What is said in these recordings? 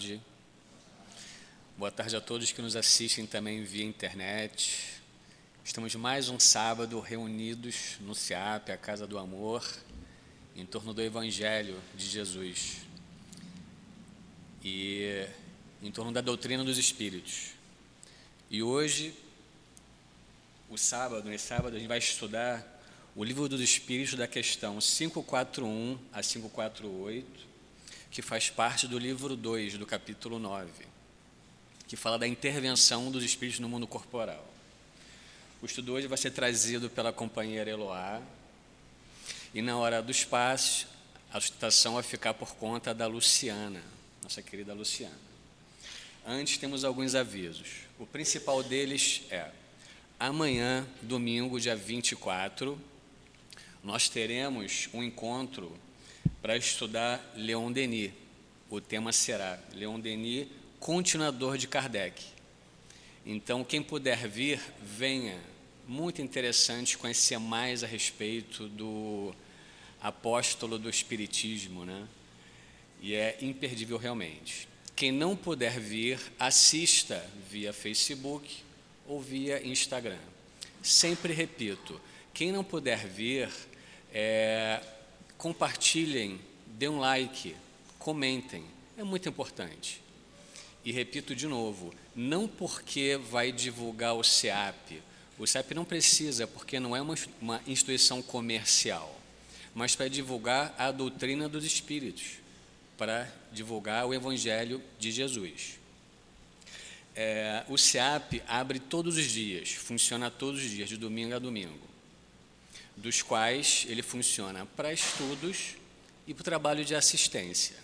tarde. Boa tarde a todos que nos assistem também via internet. Estamos mais um sábado reunidos no CIAP, a Casa do Amor, em torno do Evangelho de Jesus e em torno da doutrina dos Espíritos. E hoje, o sábado, nesse sábado, a gente vai estudar o Livro dos Espíritos da questão 541 a 548, que faz parte do livro 2 do capítulo 9 que fala da intervenção dos espíritos no mundo corporal. O estudo hoje vai ser trazido pela companheira Eloá, e na hora dos passos, a sustentação vai ficar por conta da Luciana, nossa querida Luciana. Antes, temos alguns avisos. O principal deles é: amanhã, domingo, dia 24, nós teremos um encontro para estudar Leon Denis. O tema será Leon Denis continuador de Kardec. Então, quem puder vir, venha. Muito interessante conhecer mais a respeito do apóstolo do Espiritismo, né? E é imperdível realmente. Quem não puder vir, assista via Facebook ou via Instagram. Sempre repito: quem não puder vir, é, compartilhem, dê um like, comentem. É muito importante. E repito de novo, não porque vai divulgar o CEAP. O CEAP não precisa, porque não é uma, uma instituição comercial, mas para divulgar a doutrina dos espíritos, para divulgar o Evangelho de Jesus. É, o CEAP abre todos os dias, funciona todos os dias, de domingo a domingo, dos quais ele funciona para estudos e para o trabalho de assistência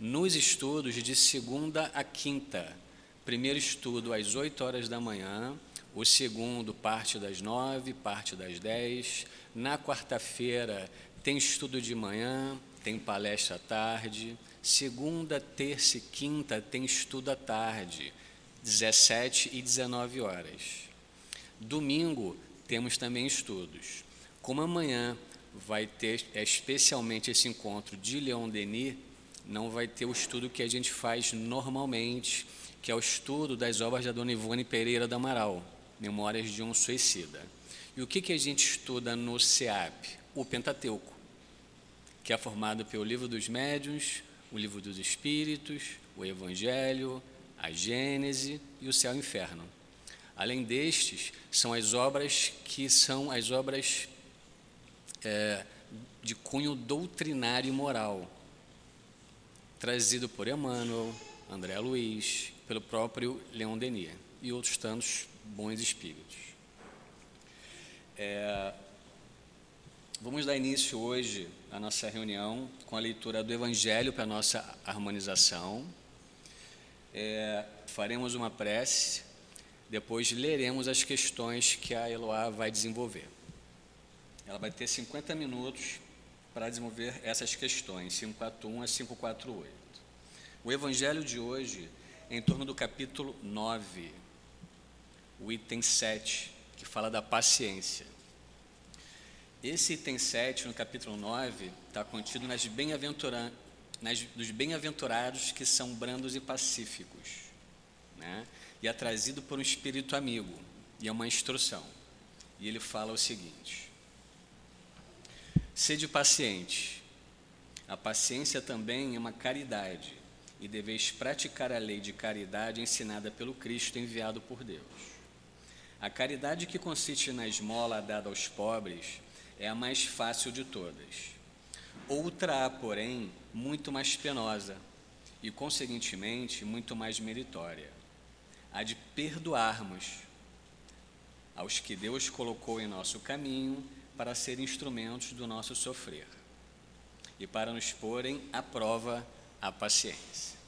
nos estudos de segunda a quinta. Primeiro estudo às 8 horas da manhã, o segundo parte das 9, parte das 10. Na quarta-feira tem estudo de manhã, tem palestra à tarde. Segunda, terça e quinta tem estudo à tarde, 17 e 19 horas. Domingo temos também estudos. Como amanhã vai ter especialmente esse encontro de Leon Denis, não vai ter o estudo que a gente faz normalmente, que é o estudo das obras da Dona Ivone Pereira do Amaral, Memórias de um Suicida. E o que, que a gente estuda no CEAP? O Pentateuco, que é formado pelo Livro dos Médiuns, o Livro dos Espíritos, o Evangelho, a Gênese e o Céu e o Inferno. Além destes, são as obras que são as obras é, de cunho doutrinário e moral, trazido por Emmanuel, André Luiz, pelo próprio Leon Denis e outros tantos bons espíritos. É, vamos dar início hoje à nossa reunião com a leitura do Evangelho para a nossa harmonização. É, faremos uma prece, depois leremos as questões que a Eloá vai desenvolver. Ela vai ter 50 minutos para desenvolver essas questões, 541 a 548. O evangelho de hoje é em torno do capítulo 9, o item 7, que fala da paciência. Esse item 7, no capítulo 9, está contido nas bem-aventura, nas, dos bem-aventurados que são brandos e pacíficos. Né? E é trazido por um espírito amigo, e é uma instrução. E ele fala o seguinte: Sede paciente. A paciência também é uma caridade, e deveis praticar a lei de caridade ensinada pelo Cristo enviado por Deus. A caridade que consiste na esmola dada aos pobres é a mais fácil de todas. Outra há, porém, muito mais penosa e, conseguintemente, muito mais meritória: a de perdoarmos aos que Deus colocou em nosso caminho para serem instrumentos do nosso sofrer e para nos porem à prova a paciência.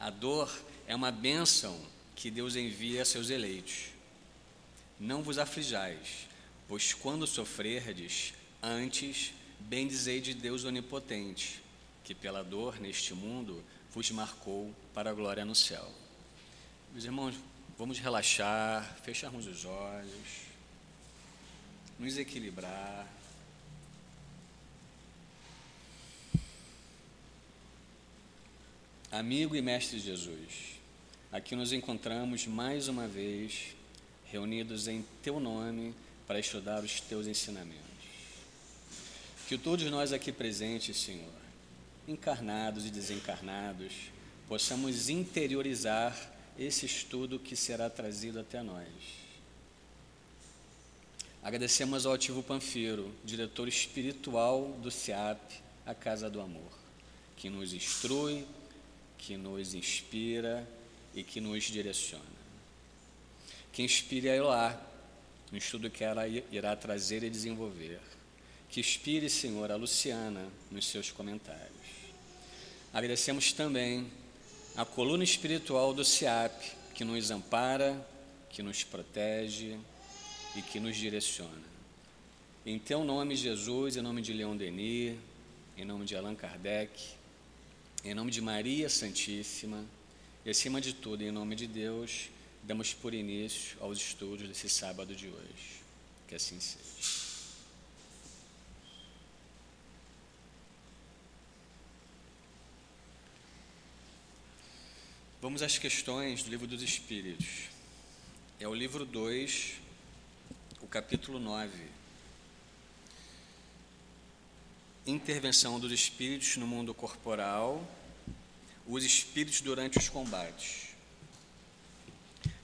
A dor é uma bênção que Deus envia a seus eleitos. Não vos aflijais, pois quando sofrerdes, antes bendizei de Deus onipotente, que pela dor neste mundo vos marcou para a glória no céu. Meus irmãos, vamos relaxar, fecharmos os olhos nos equilibrar. Amigo e mestre Jesus, aqui nos encontramos mais uma vez reunidos em teu nome para estudar os teus ensinamentos. Que todos nós aqui presentes, Senhor, encarnados e desencarnados, possamos interiorizar esse estudo que será trazido até nós. Agradecemos ao Ativo Panfiro, diretor espiritual do CIAP, a Casa do Amor, que nos instrui, que nos inspira e que nos direciona. Que inspire a Eloá no estudo que ela irá trazer e desenvolver. Que inspire, Senhor, a Luciana nos seus comentários. Agradecemos também a coluna espiritual do CIAP, que nos ampara, que nos protege e que nos direciona. Em teu nome, Jesus, em nome de Leon Denis, em nome de Allan Kardec, em nome de Maria Santíssima, e acima de tudo, em nome de Deus, damos por início aos estudos desse sábado de hoje. Que assim seja. Vamos às questões do livro dos Espíritos. É o livro 2, o capítulo 9. Intervenção dos espíritos no mundo corporal os espíritos durante os combates.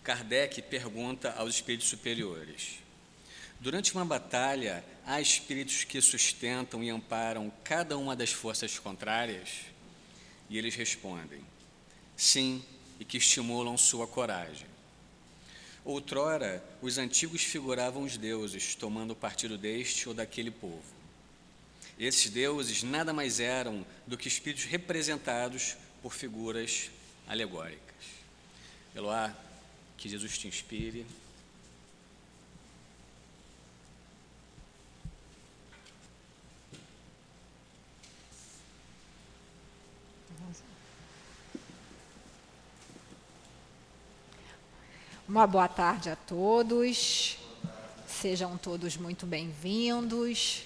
Kardec pergunta aos espíritos superiores: Durante uma batalha, há espíritos que sustentam e amparam cada uma das forças contrárias? E eles respondem: Sim, e que estimulam sua coragem. Outrora, os antigos figuravam os deuses, tomando partido deste ou daquele povo. Esses deuses nada mais eram do que espíritos representados por figuras alegóricas. Eloá, que Jesus te inspire. Uma boa tarde a todos. Sejam todos muito bem-vindos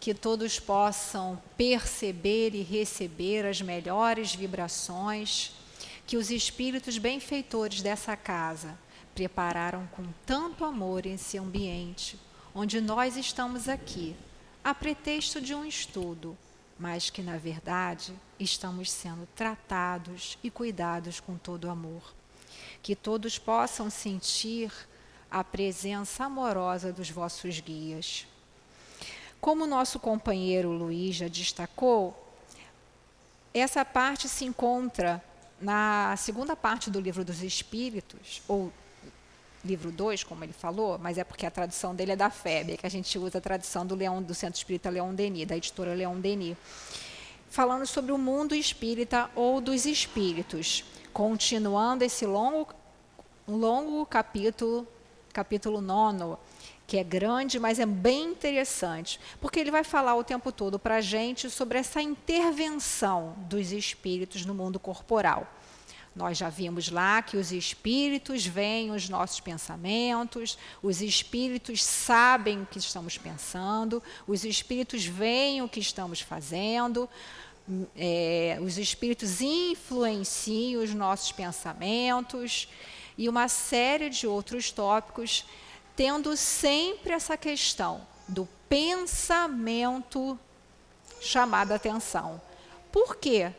que todos possam perceber e receber as melhores vibrações que os espíritos benfeitores dessa casa prepararam com tanto amor esse ambiente onde nós estamos aqui, a pretexto de um estudo, mas que na verdade estamos sendo tratados e cuidados com todo amor. Que todos possam sentir a presença amorosa dos vossos guias. Como nosso companheiro Luiz já destacou, essa parte se encontra na segunda parte do livro dos Espíritos, ou livro 2, como ele falou, mas é porque a tradução dele é da FEB, que a gente usa a tradução do Leão do Centro Espírita Leão Denis, da editora Leão Denis, falando sobre o mundo espírita ou dos espíritos, continuando esse longo longo capítulo, capítulo 9, que é grande, mas é bem interessante, porque ele vai falar o tempo todo para a gente sobre essa intervenção dos espíritos no mundo corporal. Nós já vimos lá que os espíritos veem os nossos pensamentos, os espíritos sabem o que estamos pensando, os espíritos veem o que estamos fazendo, é, os espíritos influenciam os nossos pensamentos e uma série de outros tópicos tendo sempre essa questão do pensamento chamada atenção. Por quê?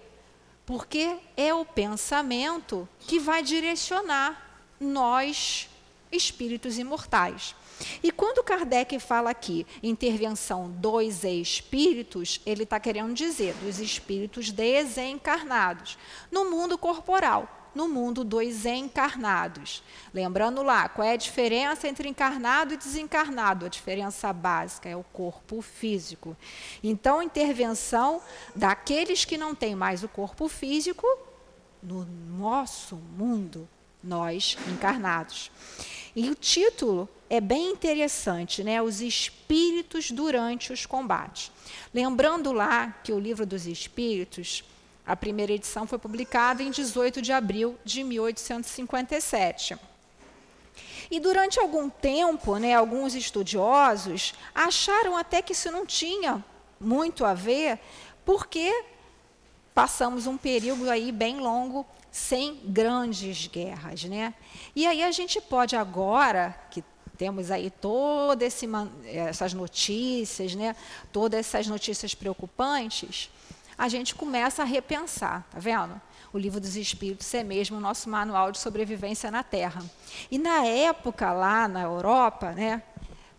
Porque é o pensamento que vai direcionar nós, espíritos imortais. E quando Kardec fala aqui intervenção dos espíritos, ele está querendo dizer dos espíritos desencarnados no mundo corporal no mundo dos encarnados. Lembrando lá, qual é a diferença entre encarnado e desencarnado? A diferença básica é o corpo físico. Então, intervenção daqueles que não têm mais o corpo físico no nosso mundo, nós encarnados. E o título é bem interessante, né? Os espíritos durante os combates. Lembrando lá que o livro dos espíritos a primeira edição foi publicada em 18 de abril de 1857. E durante algum tempo, né, alguns estudiosos acharam até que isso não tinha muito a ver, porque passamos um período aí bem longo sem grandes guerras, né? E aí a gente pode agora que temos aí todas essas notícias, né? Todas essas notícias preocupantes, a gente começa a repensar, tá vendo? O livro dos Espíritos é mesmo o nosso manual de sobrevivência na Terra. E na época lá na Europa, né,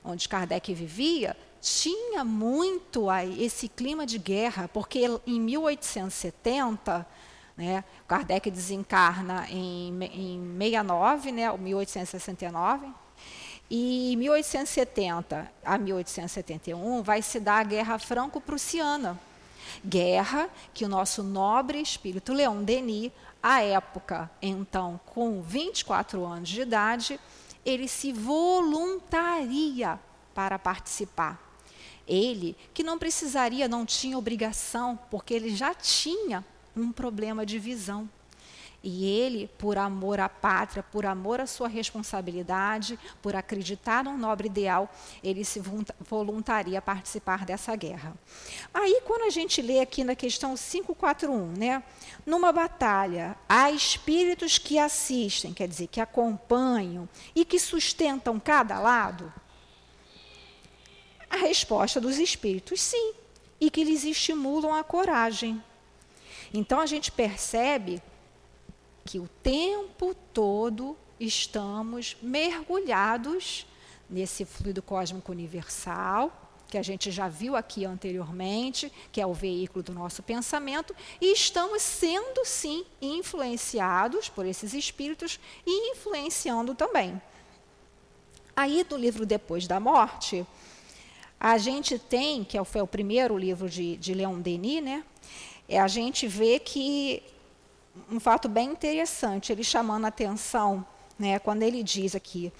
onde Kardec vivia, tinha muito aí esse clima de guerra, porque em 1870, né, Kardec desencarna em, em 69, né, 1869, e em 1870 a 1871 vai se dar a Guerra Franco-Prussiana. Guerra que o nosso nobre espírito Leon Denis, à época, então, com 24 anos de idade, ele se voluntaria para participar. Ele, que não precisaria, não tinha obrigação, porque ele já tinha um problema de visão. E ele, por amor à pátria, por amor à sua responsabilidade, por acreditar num nobre ideal, ele se voluntaria a participar dessa guerra. Aí, quando a gente lê aqui na questão 541, né? Numa batalha, há espíritos que assistem, quer dizer, que acompanham e que sustentam cada lado? A resposta dos espíritos, sim, e que lhes estimulam a coragem. Então a gente percebe que o tempo todo estamos mergulhados nesse fluido cósmico universal, que a gente já viu aqui anteriormente, que é o veículo do nosso pensamento, e estamos sendo, sim, influenciados por esses espíritos e influenciando também. Aí, no livro Depois da Morte, a gente tem, que é foi o primeiro livro de, de Leon Denis, né? É, a gente vê que um fato bem interessante, ele chamando a atenção, né, quando ele diz aqui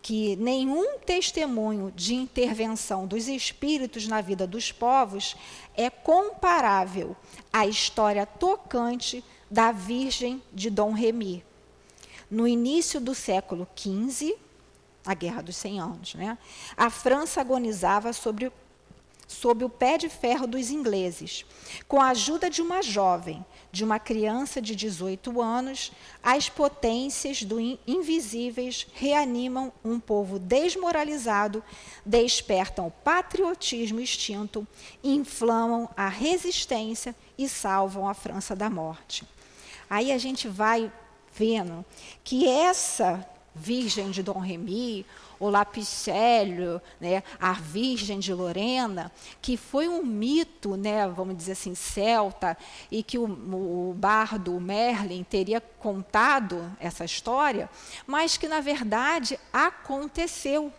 que nenhum testemunho de intervenção dos espíritos na vida dos povos é comparável à história tocante da Virgem de Dom Remy. No início do século XV, a Guerra dos Cem Anos, né, a França agonizava sobre sob o pé de ferro dos ingleses. Com a ajuda de uma jovem, de uma criança de 18 anos, as potências do invisíveis reanimam um povo desmoralizado, despertam o patriotismo extinto, inflamam a resistência e salvam a França da morte. Aí a gente vai vendo que essa Virgem de Dom Remy, o Lapicélio, né, a Virgem de Lorena, que foi um mito, né, vamos dizer assim, celta, e que o, o bardo Merlin teria contado essa história, mas que na verdade aconteceu.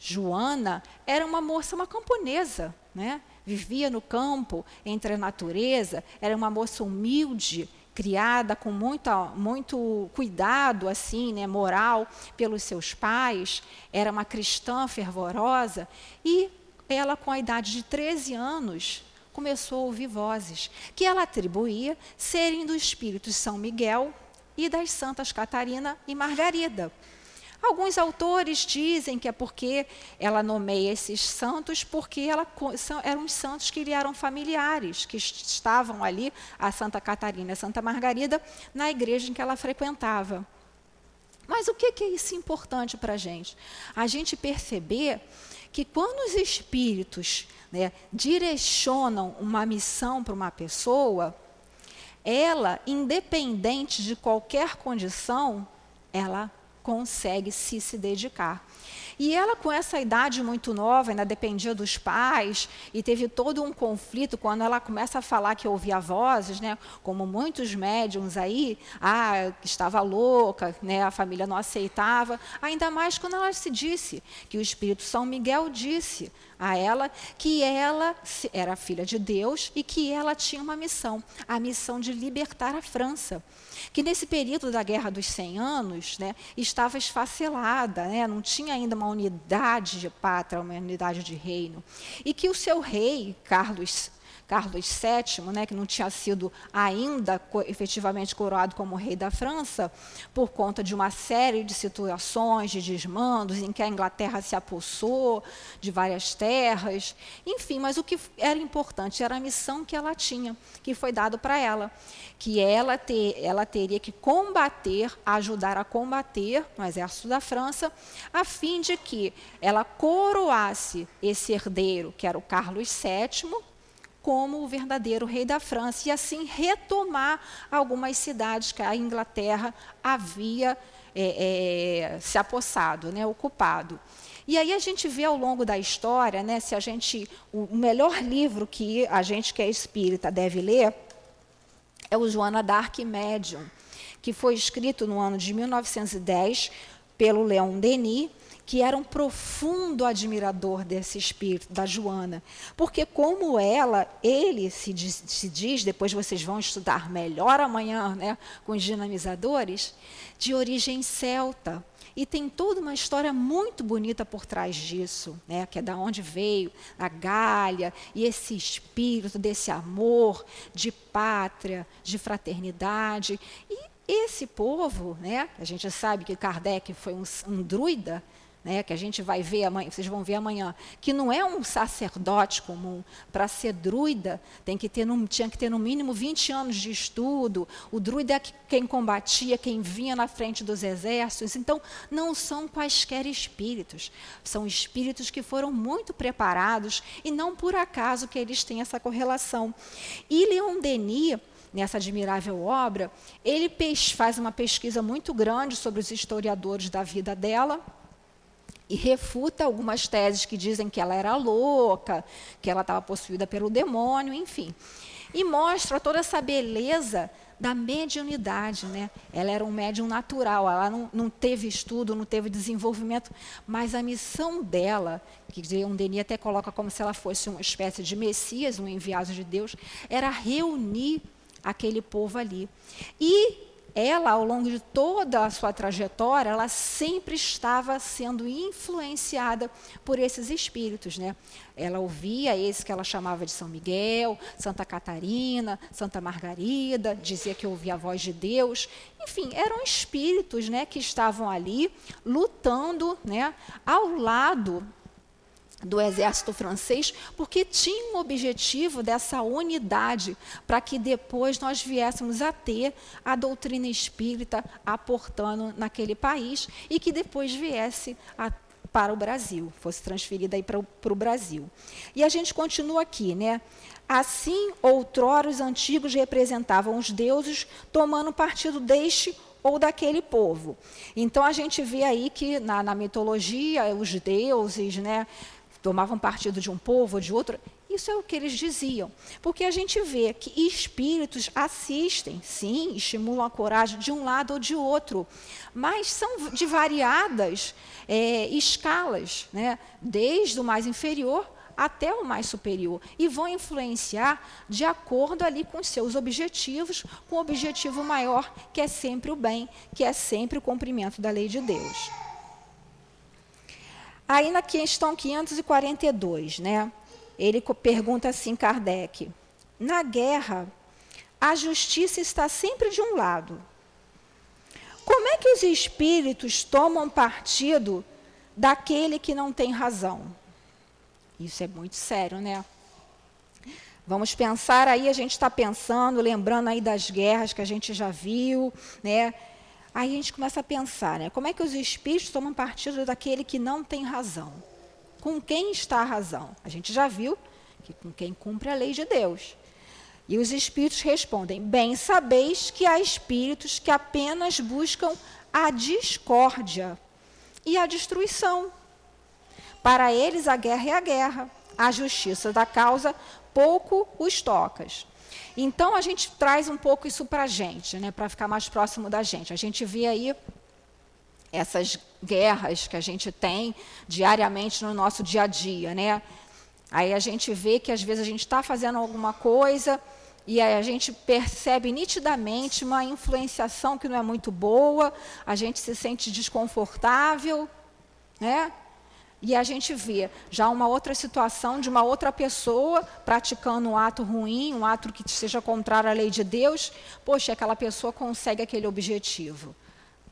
Joana era uma moça, uma camponesa, né? vivia no campo, entre a natureza, era uma moça humilde, criada com muita, muito cuidado assim, né, moral pelos seus pais, era uma cristã fervorosa e ela com a idade de 13 anos começou a ouvir vozes que ela atribuía serem do espírito São Miguel e das santas Catarina e Margarida. Alguns autores dizem que é porque ela nomeia esses santos porque ela, são, eram os santos que lhe eram familiares, que estavam ali, a Santa Catarina e a Santa Margarida, na igreja em que ela frequentava. Mas o que, que é isso importante para a gente? A gente perceber que quando os espíritos né, direcionam uma missão para uma pessoa, ela, independente de qualquer condição, ela consegue se, se dedicar. E ela, com essa idade muito nova, ainda dependia dos pais, e teve todo um conflito quando ela começa a falar que ouvia vozes, né? como muitos médiums aí, ah, estava louca, né? a família não aceitava. Ainda mais quando ela se disse que o Espírito São Miguel disse a ela que ela era filha de Deus e que ela tinha uma missão, a missão de libertar a França que nesse período da Guerra dos 100 Anos né, estava esfacelada, né, não tinha ainda uma unidade de pátria, uma unidade de reino, e que o seu rei, Carlos Carlos VII, né, que não tinha sido ainda efetivamente coroado como rei da França, por conta de uma série de situações, de desmandos, em que a Inglaterra se apossou de várias terras, enfim, mas o que era importante era a missão que ela tinha, que foi dado para ela, que ela, ter, ela teria que combater, ajudar a combater no exército da França, a fim de que ela coroasse esse herdeiro, que era o Carlos VII, como o verdadeiro rei da França, e assim retomar algumas cidades que a Inglaterra havia é, é, se apossado, né, ocupado. E aí a gente vê ao longo da história, né, se a gente, o melhor livro que a gente que é espírita deve ler é o Joana Dark Medium, que foi escrito no ano de 1910 pelo Leon Denis, que era um profundo admirador desse espírito, da Joana. Porque, como ela, ele se diz, se diz, depois vocês vão estudar melhor amanhã né, com os dinamizadores, de origem celta. E tem toda uma história muito bonita por trás disso, né? que é da onde veio a Gália e esse espírito desse amor de pátria, de fraternidade. E esse povo, né? a gente sabe que Kardec foi um, um druida, né, que a gente vai ver amanhã, vocês vão ver amanhã, que não é um sacerdote comum. Para ser druida, tem que ter, no, tinha que ter no mínimo 20 anos de estudo. O druida é quem combatia, quem vinha na frente dos exércitos. Então, não são quaisquer espíritos. São espíritos que foram muito preparados e não por acaso que eles têm essa correlação. E Leon Denis nessa admirável obra, ele faz uma pesquisa muito grande sobre os historiadores da vida dela e refuta algumas teses que dizem que ela era louca, que ela estava possuída pelo demônio, enfim. E mostra toda essa beleza da mediunidade. Né? Ela era um médium natural, ela não, não teve estudo, não teve desenvolvimento, mas a missão dela, que um Denis até coloca como se ela fosse uma espécie de Messias, um enviado de Deus, era reunir aquele povo ali. E ela, ao longo de toda a sua trajetória, ela sempre estava sendo influenciada por esses espíritos. Né? Ela ouvia esse que ela chamava de São Miguel, Santa Catarina, Santa Margarida, dizia que ouvia a voz de Deus. Enfim, eram espíritos né, que estavam ali lutando né, ao lado do exército francês, porque tinha um objetivo dessa unidade, para que depois nós viéssemos a ter a doutrina espírita aportando naquele país e que depois viesse a, para o Brasil, fosse transferida aí para o, para o Brasil. E a gente continua aqui, né? Assim, outrora os antigos representavam os deuses, tomando partido deste ou daquele povo. Então a gente vê aí que na, na mitologia os deuses, né? Tomavam partido de um povo ou de outro. Isso é o que eles diziam. Porque a gente vê que espíritos assistem, sim, estimulam a coragem de um lado ou de outro, mas são de variadas é, escalas, né? desde o mais inferior até o mais superior, e vão influenciar de acordo ali com seus objetivos, com o objetivo maior, que é sempre o bem, que é sempre o cumprimento da lei de Deus. Aí na questão 542, né, ele pergunta assim, Kardec, na guerra, a justiça está sempre de um lado. Como é que os espíritos tomam partido daquele que não tem razão? Isso é muito sério, né? Vamos pensar aí, a gente está pensando, lembrando aí das guerras que a gente já viu, né? Aí a gente começa a pensar, né? Como é que os espíritos tomam partido daquele que não tem razão? Com quem está a razão? A gente já viu que com quem cumpre a lei de Deus. E os espíritos respondem: Bem sabeis que há espíritos que apenas buscam a discórdia e a destruição. Para eles, a guerra é a guerra, a justiça da causa pouco os tocas. Então a gente traz um pouco isso para a gente, né, para ficar mais próximo da gente. A gente vê aí essas guerras que a gente tem diariamente no nosso dia a dia, né? Aí a gente vê que às vezes a gente está fazendo alguma coisa e aí a gente percebe nitidamente uma influenciação que não é muito boa, a gente se sente desconfortável, né? E a gente vê já uma outra situação de uma outra pessoa praticando um ato ruim, um ato que seja contrário à lei de Deus, poxa, aquela pessoa consegue aquele objetivo.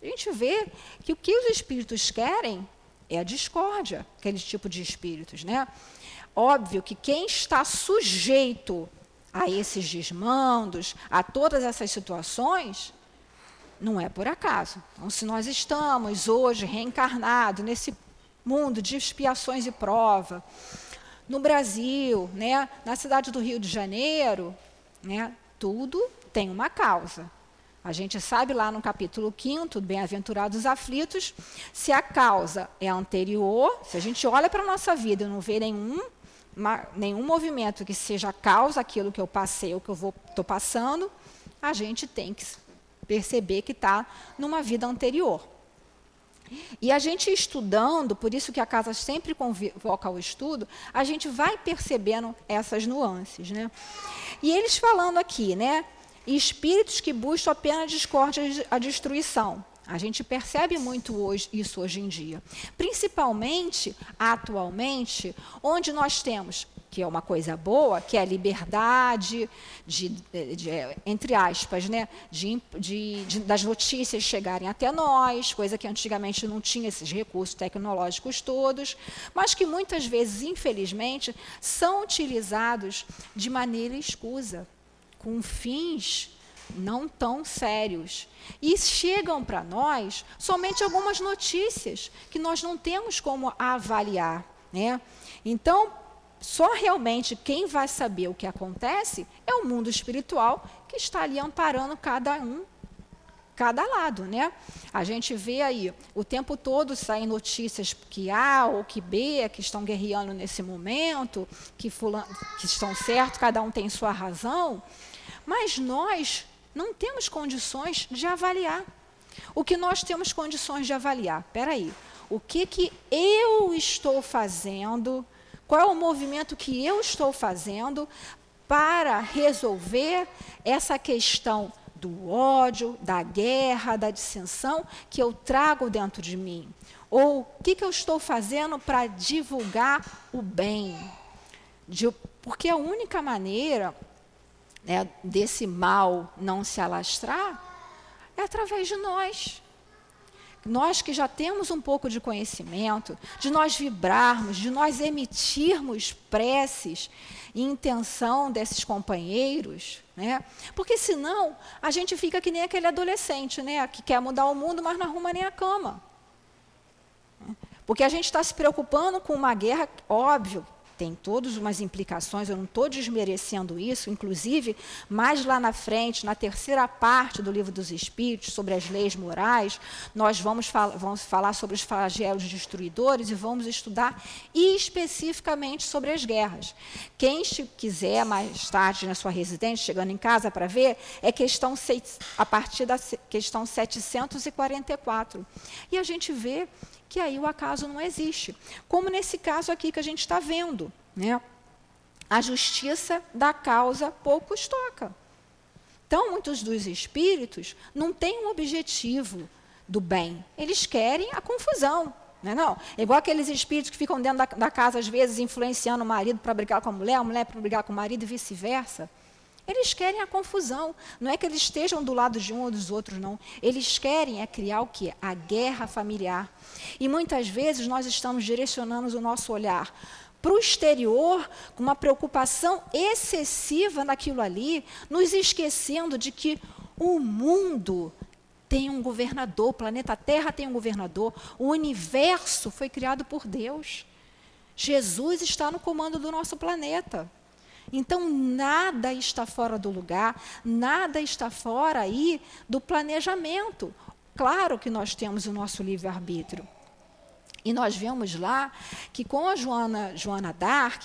A gente vê que o que os espíritos querem é a discórdia, aquele tipo de espíritos, né? Óbvio que quem está sujeito a esses desmandos, a todas essas situações, não é por acaso. Então, se nós estamos hoje reencarnados nesse mundo de expiações e prova. No Brasil, né, na cidade do Rio de Janeiro, né, tudo tem uma causa. A gente sabe lá no capítulo 5 Bem-aventurados aflitos, se a causa é anterior, se a gente olha para a nossa vida e não vê nenhum, nenhum movimento que seja a causa aquilo que eu passei ou que eu estou passando, a gente tem que perceber que está numa vida anterior. E a gente estudando, por isso que a casa sempre convoca ao estudo, a gente vai percebendo essas nuances. Né? E eles falando aqui, né? Espíritos que buscam apenas a discórdia a destruição. A gente percebe muito hoje, isso hoje em dia. Principalmente, atualmente, onde nós temos que é uma coisa boa, que é a liberdade, de, de, de entre aspas, né, de, de, das notícias chegarem até nós, coisa que antigamente não tinha esses recursos tecnológicos todos, mas que muitas vezes, infelizmente, são utilizados de maneira escusa, com fins não tão sérios. E chegam para nós somente algumas notícias que nós não temos como avaliar. Né? Então, só realmente quem vai saber o que acontece é o mundo espiritual que está ali amparando cada um, cada lado, né? A gente vê aí o tempo todo saem notícias que A ou que B que estão guerreando nesse momento, que, fulano, que estão certos, cada um tem sua razão, mas nós não temos condições de avaliar. O que nós temos condições de avaliar? Espera aí, o que, que eu estou fazendo qual é o movimento que eu estou fazendo para resolver essa questão do ódio, da guerra, da dissensão que eu trago dentro de mim? Ou o que, que eu estou fazendo para divulgar o bem? De, porque a única maneira né, desse mal não se alastrar é através de nós nós que já temos um pouco de conhecimento, de nós vibrarmos, de nós emitirmos preces e intenção desses companheiros, né? Porque senão a gente fica que nem aquele adolescente, né, que quer mudar o mundo, mas não arruma nem a cama. Porque a gente está se preocupando com uma guerra, óbvio, tem todas umas implicações, eu não estou desmerecendo isso, inclusive, mais lá na frente, na terceira parte do livro dos Espíritos, sobre as leis morais, nós vamos, fal vamos falar sobre os flagelos destruidores e vamos estudar especificamente sobre as guerras. Quem quiser mais tarde na sua residência, chegando em casa para ver, é questão a partir da questão 744. E a gente vê que aí o acaso não existe. Como nesse caso aqui que a gente está vendo. Né? A justiça da causa poucos toca. Então, muitos dos espíritos não têm um objetivo do bem. Eles querem a confusão. Não é, não? Igual aqueles espíritos que ficam dentro da, da casa, às vezes, influenciando o marido para brigar com a mulher, a mulher para brigar com o marido e vice-versa. Eles querem a confusão. Não é que eles estejam do lado de um ou dos outros, não. Eles querem é criar o quê? A guerra familiar. E muitas vezes nós estamos direcionando o nosso olhar para o exterior, com uma preocupação excessiva naquilo ali, nos esquecendo de que o mundo tem um governador, o planeta Terra tem um governador, o universo foi criado por Deus. Jesus está no comando do nosso planeta. Então, nada está fora do lugar, nada está fora aí do planejamento. Claro que nós temos o nosso livre-arbítrio. E nós vemos lá que com a Joana, Joana Dark,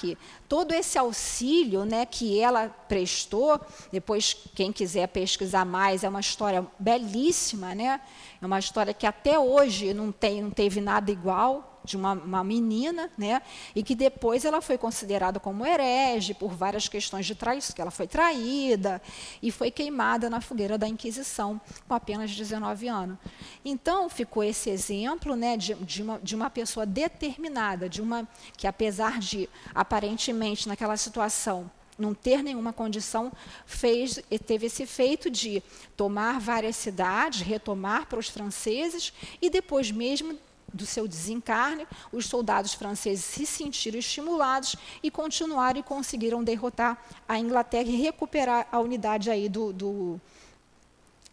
todo esse auxílio né, que ela prestou, depois quem quiser pesquisar mais, é uma história belíssima, né? É uma história que até hoje não, tem, não teve nada igual, de uma, uma, menina, né? E que depois ela foi considerada como herege por várias questões de traição, que ela foi traída e foi queimada na fogueira da Inquisição com apenas 19 anos. Então ficou esse exemplo, né, de, de, uma, de uma pessoa determinada, de uma que apesar de aparentemente naquela situação não ter nenhuma condição, fez, teve esse feito de tomar várias cidades, retomar para os franceses e depois mesmo do seu desencarne, os soldados franceses se sentiram estimulados e continuaram e conseguiram derrotar a Inglaterra e recuperar a unidade aí do, do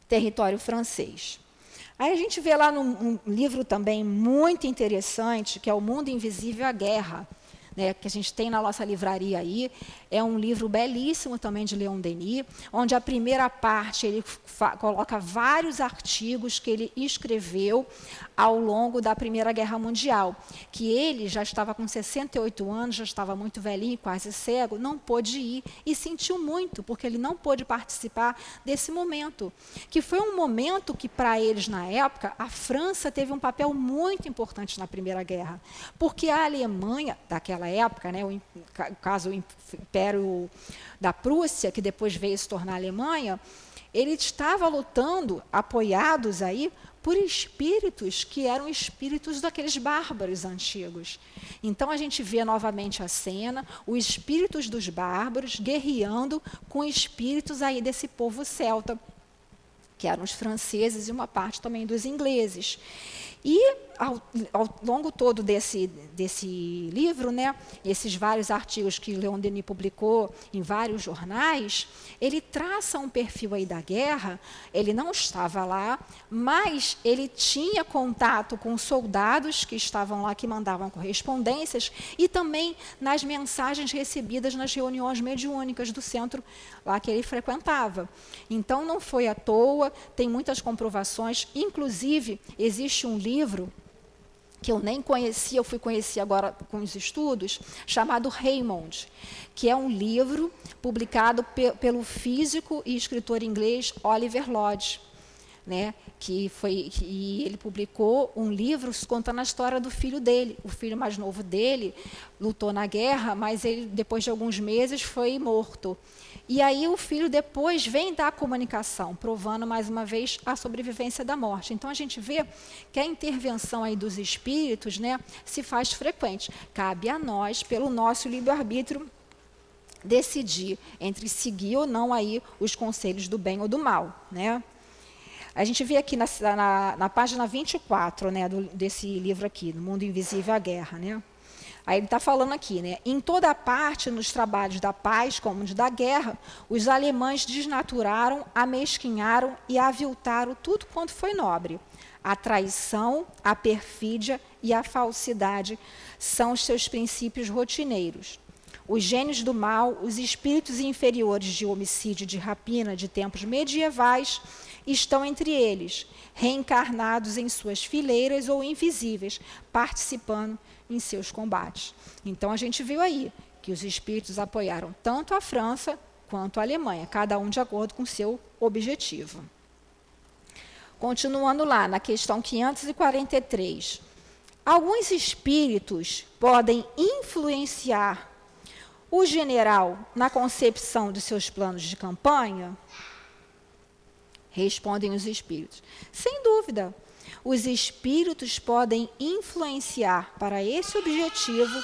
território francês. Aí a gente vê lá num um livro também muito interessante, que é O Mundo Invisível à Guerra, né, que a gente tem na nossa livraria aí. É um livro belíssimo também de Leon Denis, onde a primeira parte ele coloca vários artigos que ele escreveu ao longo da Primeira Guerra Mundial, que ele já estava com 68 anos, já estava muito velhinho, quase cego, não pôde ir e sentiu muito, porque ele não pôde participar desse momento, que foi um momento que para eles na época, a França teve um papel muito importante na Primeira Guerra, porque a Alemanha daquela época, né, o caso o Império da Prússia, que depois veio se tornar Alemanha, ele estava lutando, apoiados aí por espíritos que eram espíritos daqueles bárbaros antigos. Então a gente vê novamente a cena, os espíritos dos bárbaros guerreando com espíritos aí desse povo celta, que eram os franceses e uma parte também dos ingleses. E ao, ao, longo todo desse, desse livro, né, esses vários artigos que Leon Denis publicou em vários jornais, ele traça um perfil aí da guerra. Ele não estava lá, mas ele tinha contato com soldados que estavam lá, que mandavam correspondências, e também nas mensagens recebidas nas reuniões mediúnicas do centro lá que ele frequentava. Então não foi à toa, tem muitas comprovações, inclusive existe um livro que eu nem conhecia, eu fui conhecer agora com os estudos, chamado Raymond, que é um livro publicado pe pelo físico e escritor inglês Oliver Lodge, né, que foi e ele publicou um livro contando a história do filho dele. O filho mais novo dele lutou na guerra, mas ele depois de alguns meses foi morto. E aí o filho depois vem dar a comunicação, provando mais uma vez a sobrevivência da morte. Então a gente vê que a intervenção aí dos espíritos, né, se faz frequente. Cabe a nós, pelo nosso livre-arbítrio, decidir entre seguir ou não aí os conselhos do bem ou do mal, né? A gente vê aqui na, na, na página 24, né, do, desse livro aqui, No Mundo Invisível à Guerra, né? Aí ele está falando aqui, né? Em toda parte, nos trabalhos da paz como de da guerra, os alemães desnaturaram, amesquinharam e aviltaram tudo quanto foi nobre. A traição, a perfídia e a falsidade são os seus princípios rotineiros. Os gênios do mal, os espíritos inferiores de homicídio e de rapina de tempos medievais, estão entre eles, reencarnados em suas fileiras ou invisíveis, participando em seus combates. Então a gente viu aí que os espíritos apoiaram tanto a França quanto a Alemanha, cada um de acordo com seu objetivo. Continuando lá, na questão 543. Alguns espíritos podem influenciar o general na concepção de seus planos de campanha? Respondem os espíritos. Sem dúvida os espíritos podem influenciar para esse objetivo,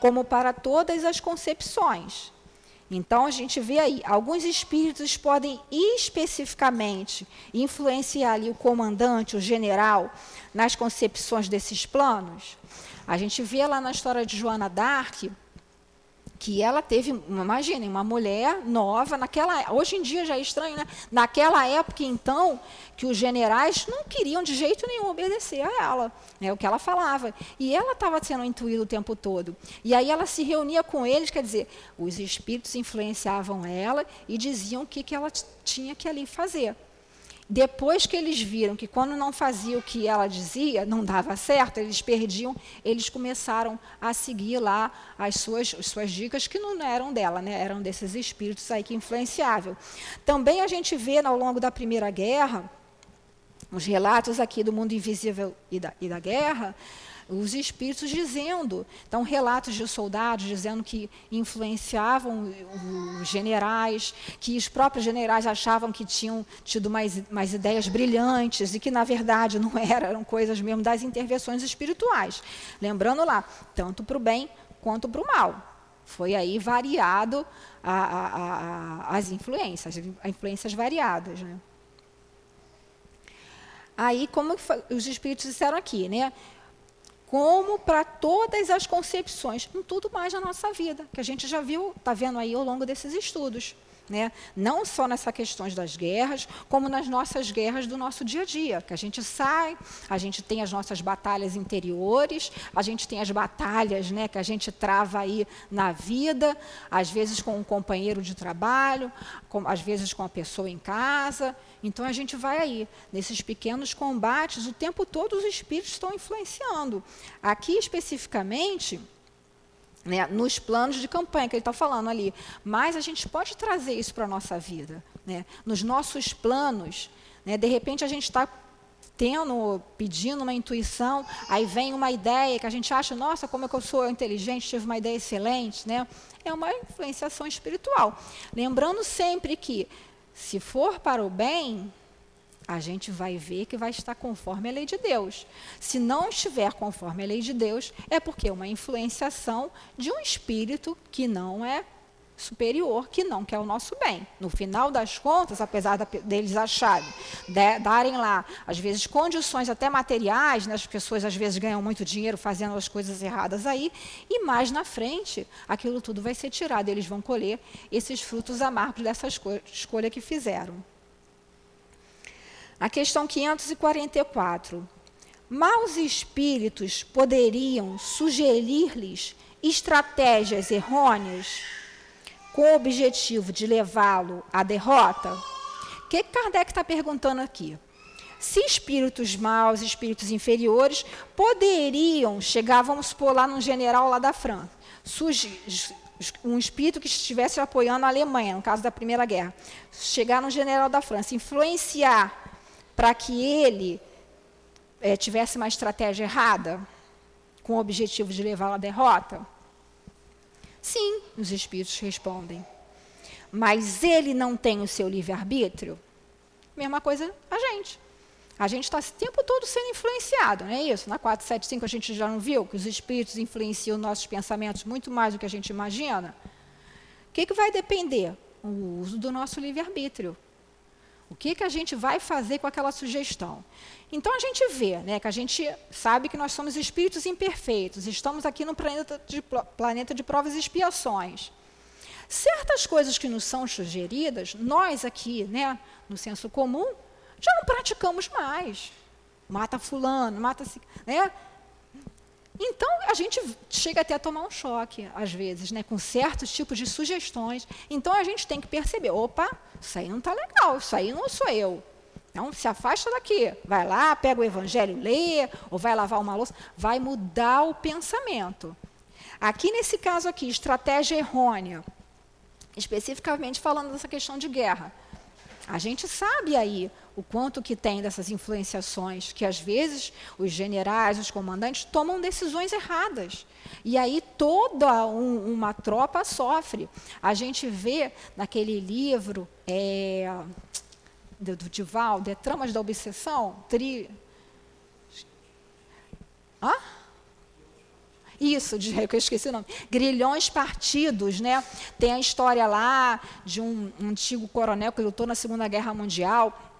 como para todas as concepções. Então a gente vê aí, alguns espíritos podem especificamente influenciar ali o comandante, o general, nas concepções desses planos. A gente vê lá na história de Joana d'Arc, que ela teve, imaginem, uma mulher nova, naquela, hoje em dia já é estranho, né? Naquela época, então, que os generais não queriam de jeito nenhum obedecer a ela, né? o que ela falava. E ela estava sendo intuída o tempo todo. E aí ela se reunia com eles, quer dizer, os espíritos influenciavam ela e diziam o que, que ela tinha que ali fazer. Depois que eles viram que quando não fazia o que ela dizia, não dava certo, eles perdiam, eles começaram a seguir lá as suas, as suas dicas, que não eram dela, né? eram desses espíritos aí que influenciavam. Também a gente vê ao longo da Primeira Guerra, os relatos aqui do mundo invisível e da, e da guerra, os espíritos dizendo, então relatos de soldados dizendo que influenciavam os generais, que os próprios generais achavam que tinham tido mais, mais ideias brilhantes e que na verdade não eram, eram coisas mesmo das intervenções espirituais. Lembrando lá, tanto para o bem quanto para o mal. Foi aí variado a, a, a, as influências, as influências variadas. Né? Aí, como os espíritos disseram aqui, né? Como para todas as concepções, em tudo mais na nossa vida, que a gente já viu, está vendo aí ao longo desses estudos. Né? Não só nessas questões das guerras, como nas nossas guerras do nosso dia a dia, que a gente sai, a gente tem as nossas batalhas interiores, a gente tem as batalhas né, que a gente trava aí na vida, às vezes com um companheiro de trabalho, com, às vezes com a pessoa em casa. Então a gente vai aí, nesses pequenos combates, o tempo todo os espíritos estão influenciando. Aqui especificamente, né, nos planos de campanha que ele está falando ali. Mas a gente pode trazer isso para a nossa vida. Né? Nos nossos planos, né, de repente a gente está tendo, pedindo uma intuição, aí vem uma ideia que a gente acha, nossa, como é que eu sou inteligente, tive uma ideia excelente, né? É uma influenciação espiritual. Lembrando sempre que, se for para o bem, a gente vai ver que vai estar conforme a lei de Deus. Se não estiver conforme a lei de Deus, é porque é uma influenciação de um espírito que não é superior, que não quer o nosso bem. No final das contas, apesar deles acharem, de, darem lá, às vezes, condições até materiais, né, as pessoas às vezes ganham muito dinheiro fazendo as coisas erradas aí, e mais na frente, aquilo tudo vai ser tirado, eles vão colher esses frutos amargos dessa escolha que fizeram. A questão 544. Maus espíritos poderiam sugerir-lhes estratégias errôneas com o objetivo de levá-lo à derrota? O que Kardec está perguntando aqui? Se espíritos maus, espíritos inferiores, poderiam chegar, vamos supor, lá num general lá da França, um espírito que estivesse apoiando a Alemanha, no caso da Primeira Guerra, chegar num general da França, influenciar para que ele é, tivesse uma estratégia errada, com o objetivo de levá-lo à derrota? Sim, os espíritos respondem. Mas ele não tem o seu livre-arbítrio? Mesma coisa a gente. A gente está o tempo todo sendo influenciado, não é isso? Na 475 a gente já não viu que os espíritos influenciam nossos pensamentos muito mais do que a gente imagina? O que, que vai depender? O uso do nosso livre-arbítrio. O que, que a gente vai fazer com aquela sugestão? Então a gente vê, né, que a gente sabe que nós somos espíritos imperfeitos, estamos aqui no planeta de, planeta de provas e expiações. Certas coisas que nos são sugeridas, nós aqui, né, no senso comum, já não praticamos mais. Mata fulano, mata... Né? Então, a gente chega até a tomar um choque, às vezes, né, com certos tipos de sugestões. Então, a gente tem que perceber: opa, isso aí não está legal, isso aí não sou eu. Então, se afasta daqui. Vai lá, pega o evangelho, lê, ou vai lavar uma louça. Vai mudar o pensamento. Aqui, nesse caso aqui, estratégia errônea, especificamente falando dessa questão de guerra. A gente sabe aí o quanto que tem dessas influenciações, que às vezes os generais, os comandantes tomam decisões erradas. E aí toda um, uma tropa sofre. A gente vê naquele livro é, do, do Divaldo, é Tramas da Obsessão, tri... Isso, de, eu esqueci o nome. Grilhões partidos, né? Tem a história lá de um, um antigo coronel que lutou na Segunda Guerra Mundial,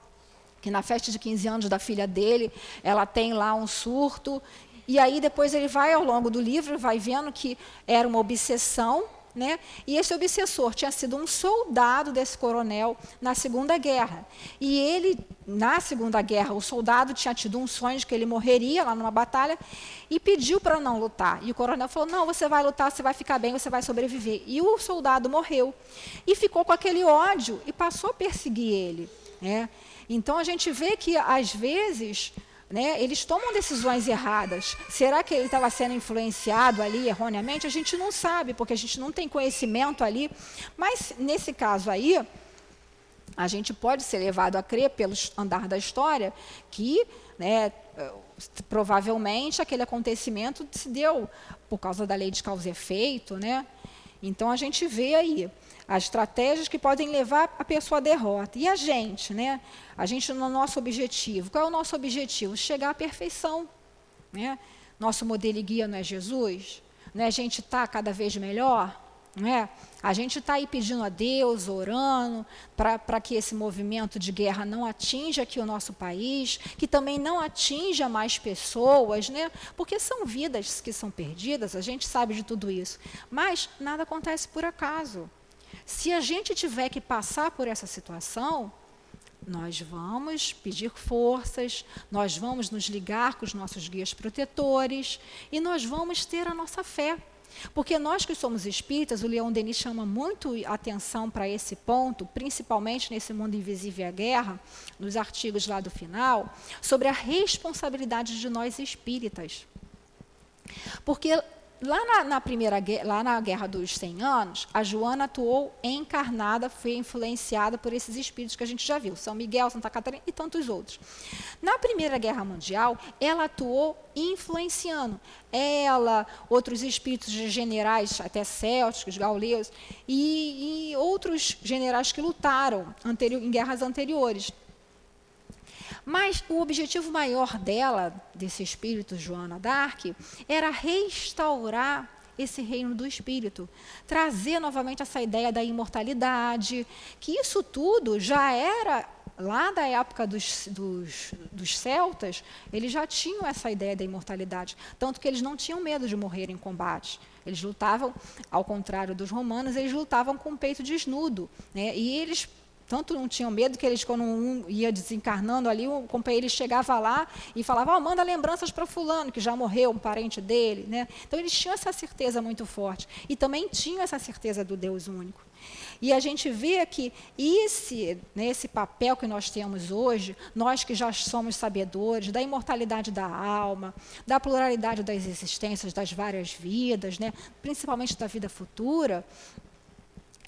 que na festa de 15 anos da filha dele, ela tem lá um surto. E aí depois ele vai ao longo do livro, vai vendo que era uma obsessão né? E esse obsessor tinha sido um soldado desse coronel na Segunda Guerra. E ele, na Segunda Guerra, o soldado tinha tido um sonho de que ele morreria lá numa batalha e pediu para não lutar. E o coronel falou: Não, você vai lutar, você vai ficar bem, você vai sobreviver. E o soldado morreu. E ficou com aquele ódio e passou a perseguir ele. Né? Então a gente vê que às vezes né, eles tomam decisões erradas. Será que ele estava sendo influenciado ali erroneamente? A gente não sabe, porque a gente não tem conhecimento ali. Mas nesse caso aí, a gente pode ser levado a crer, pelo andar da história, que né, provavelmente aquele acontecimento se deu por causa da lei de causa e efeito. Né? Então a gente vê aí as estratégias que podem levar a pessoa à derrota. E a gente, né? A gente no nosso objetivo. Qual é o nosso objetivo? Chegar à perfeição. Né? Nosso modelo e guia não é Jesus? Não é a gente estar tá cada vez melhor? Não é? A gente está aí pedindo a Deus, orando, para que esse movimento de guerra não atinja aqui o nosso país, que também não atinja mais pessoas, né? porque são vidas que são perdidas, a gente sabe de tudo isso. Mas nada acontece por acaso. Se a gente tiver que passar por essa situação, nós vamos pedir forças, nós vamos nos ligar com os nossos guias protetores e nós vamos ter a nossa fé. Porque nós que somos espíritas, o Leão Denis chama muito atenção para esse ponto, principalmente nesse mundo invisível a guerra, nos artigos lá do final, sobre a responsabilidade de nós espíritas. Porque Lá na, na, primeira lá na Guerra dos 100 Anos, a Joana atuou encarnada, foi influenciada por esses espíritos que a gente já viu, São Miguel, Santa Catarina e tantos outros. Na Primeira Guerra Mundial, ela atuou influenciando. Ela, outros espíritos de generais, até célticos, gauleus, e, e outros generais que lutaram anterior, em guerras anteriores. Mas o objetivo maior dela, desse espírito Joana d'Arc, era restaurar esse reino do espírito, trazer novamente essa ideia da imortalidade, que isso tudo já era lá da época dos, dos, dos, celtas, eles já tinham essa ideia da imortalidade, tanto que eles não tinham medo de morrer em combate. Eles lutavam, ao contrário dos romanos, eles lutavam com o peito desnudo, né? E eles tanto não tinham medo que eles, quando um ia desencarnando ali, o companheiro chegava lá e falava, oh, manda lembranças para fulano, que já morreu, um parente dele. Né? Então, eles tinham essa certeza muito forte. E também tinham essa certeza do Deus único. E a gente vê que esse, né, papel que nós temos hoje, nós que já somos sabedores da imortalidade da alma, da pluralidade das existências, das várias vidas, né, principalmente da vida futura,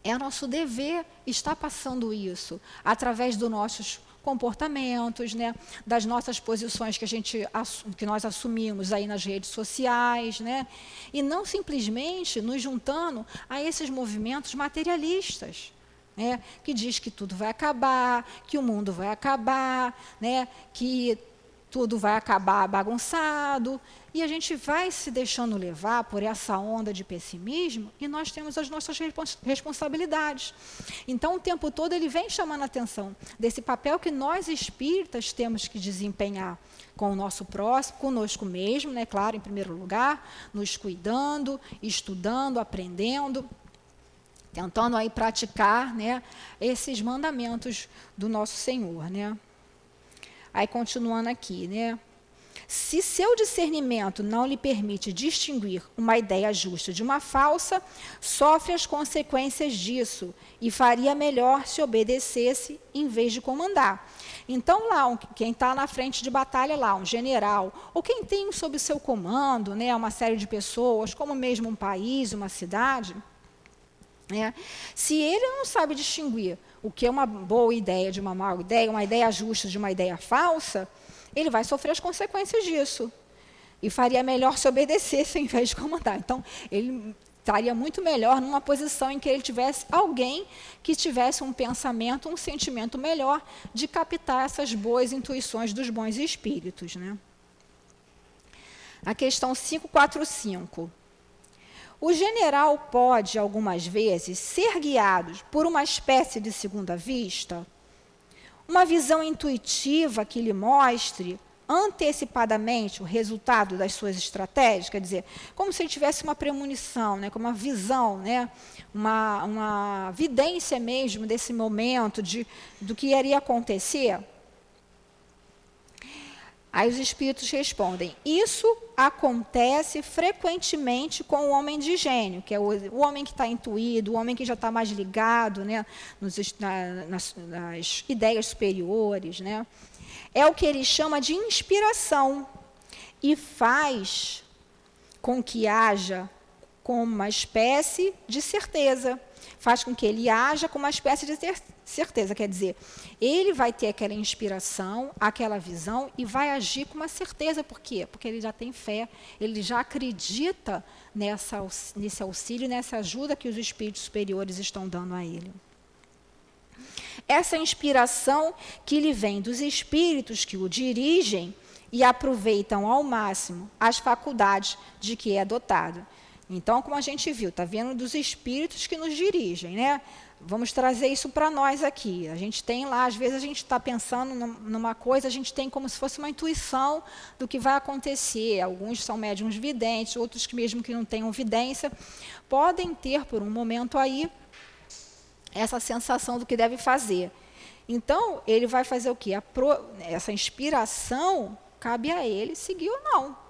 é nosso dever estar passando isso através dos nossos comportamentos, né, das nossas posições que a gente que nós assumimos aí nas redes sociais, né, e não simplesmente nos juntando a esses movimentos materialistas. Né, que diz que tudo vai acabar, que o mundo vai acabar, né, que tudo vai acabar bagunçado, e a gente vai se deixando levar por essa onda de pessimismo e nós temos as nossas responsabilidades. Então, o tempo todo ele vem chamando a atenção desse papel que nós espíritas temos que desempenhar com o nosso próximo, conosco mesmo, né, claro, em primeiro lugar, nos cuidando, estudando, aprendendo, tentando aí praticar, né, esses mandamentos do nosso Senhor, né? Aí continuando aqui, né? Se seu discernimento não lhe permite distinguir uma ideia justa de uma falsa, sofre as consequências disso e faria melhor se obedecesse em vez de comandar. Então, lá, quem está na frente de batalha, lá, um general, ou quem tem sob seu comando né, uma série de pessoas, como mesmo um país, uma cidade, né, se ele não sabe distinguir o que é uma boa ideia de uma má ideia, uma ideia justa de uma ideia falsa, ele vai sofrer as consequências disso. E faria melhor se obedecesse em vez de comandar. Então, ele estaria muito melhor numa posição em que ele tivesse alguém que tivesse um pensamento, um sentimento melhor de captar essas boas intuições dos bons espíritos. Né? A questão 545. O general pode, algumas vezes, ser guiado por uma espécie de segunda vista? Uma visão intuitiva que lhe mostre antecipadamente o resultado das suas estratégias, quer dizer, como se ele tivesse uma premonição, né, como uma visão, né, uma, uma vidência mesmo desse momento, de, do que iria acontecer. Aí os espíritos respondem: Isso acontece frequentemente com o homem de gênio, que é o, o homem que está intuído, o homem que já está mais ligado né, nos, na, nas, nas ideias superiores. Né? É o que ele chama de inspiração e faz com que haja com uma espécie de certeza faz com que ele haja com uma espécie de certeza. Quer dizer, ele vai ter aquela inspiração, aquela visão e vai agir com uma certeza. Por quê? Porque ele já tem fé, ele já acredita nessa, nesse auxílio, nessa ajuda que os espíritos superiores estão dando a ele. Essa inspiração que lhe vem dos espíritos que o dirigem e aproveitam ao máximo as faculdades de que é dotado. Então, como a gente viu, está vendo dos espíritos que nos dirigem, né? Vamos trazer isso para nós aqui. A gente tem lá, às vezes a gente está pensando numa coisa, a gente tem como se fosse uma intuição do que vai acontecer. Alguns são médiums videntes, outros que mesmo que não tenham vidência, podem ter por um momento aí essa sensação do que deve fazer. Então, ele vai fazer o quê? Pro, essa inspiração cabe a ele seguir ou não.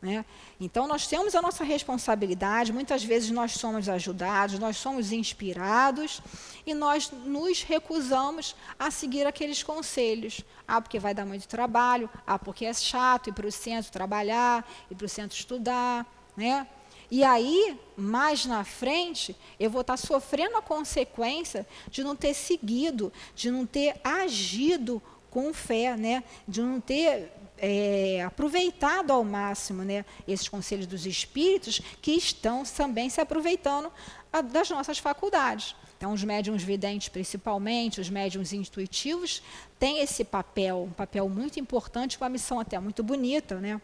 Né? Então, nós temos a nossa responsabilidade, muitas vezes nós somos ajudados, nós somos inspirados e nós nos recusamos a seguir aqueles conselhos. Ah, porque vai dar muito trabalho, ah, porque é chato ir para o centro trabalhar, ir para o centro estudar. Né? E aí, mais na frente, eu vou estar sofrendo a consequência de não ter seguido, de não ter agido com fé, né? de não ter é, aproveitado ao máximo né, esses conselhos dos espíritos que estão também se aproveitando a, das nossas faculdades. Então, os médiums videntes, principalmente, os médiums intuitivos, têm esse papel, um papel muito importante, uma missão até muito bonita. Né?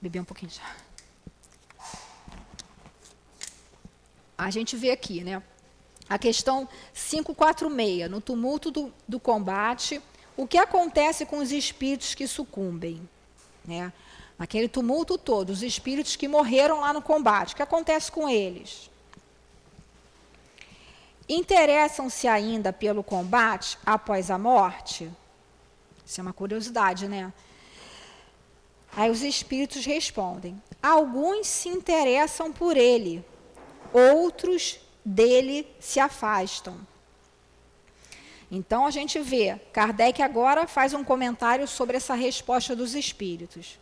Beber um pouquinho já. A gente vê aqui, né? A questão 546, no tumulto do, do combate, o que acontece com os espíritos que sucumbem? Né? Naquele tumulto todo, os espíritos que morreram lá no combate, o que acontece com eles? Interessam-se ainda pelo combate após a morte? Isso é uma curiosidade, né? Aí os espíritos respondem: alguns se interessam por ele, outros dele se afastam. Então a gente vê, Kardec agora faz um comentário sobre essa resposta dos espíritos.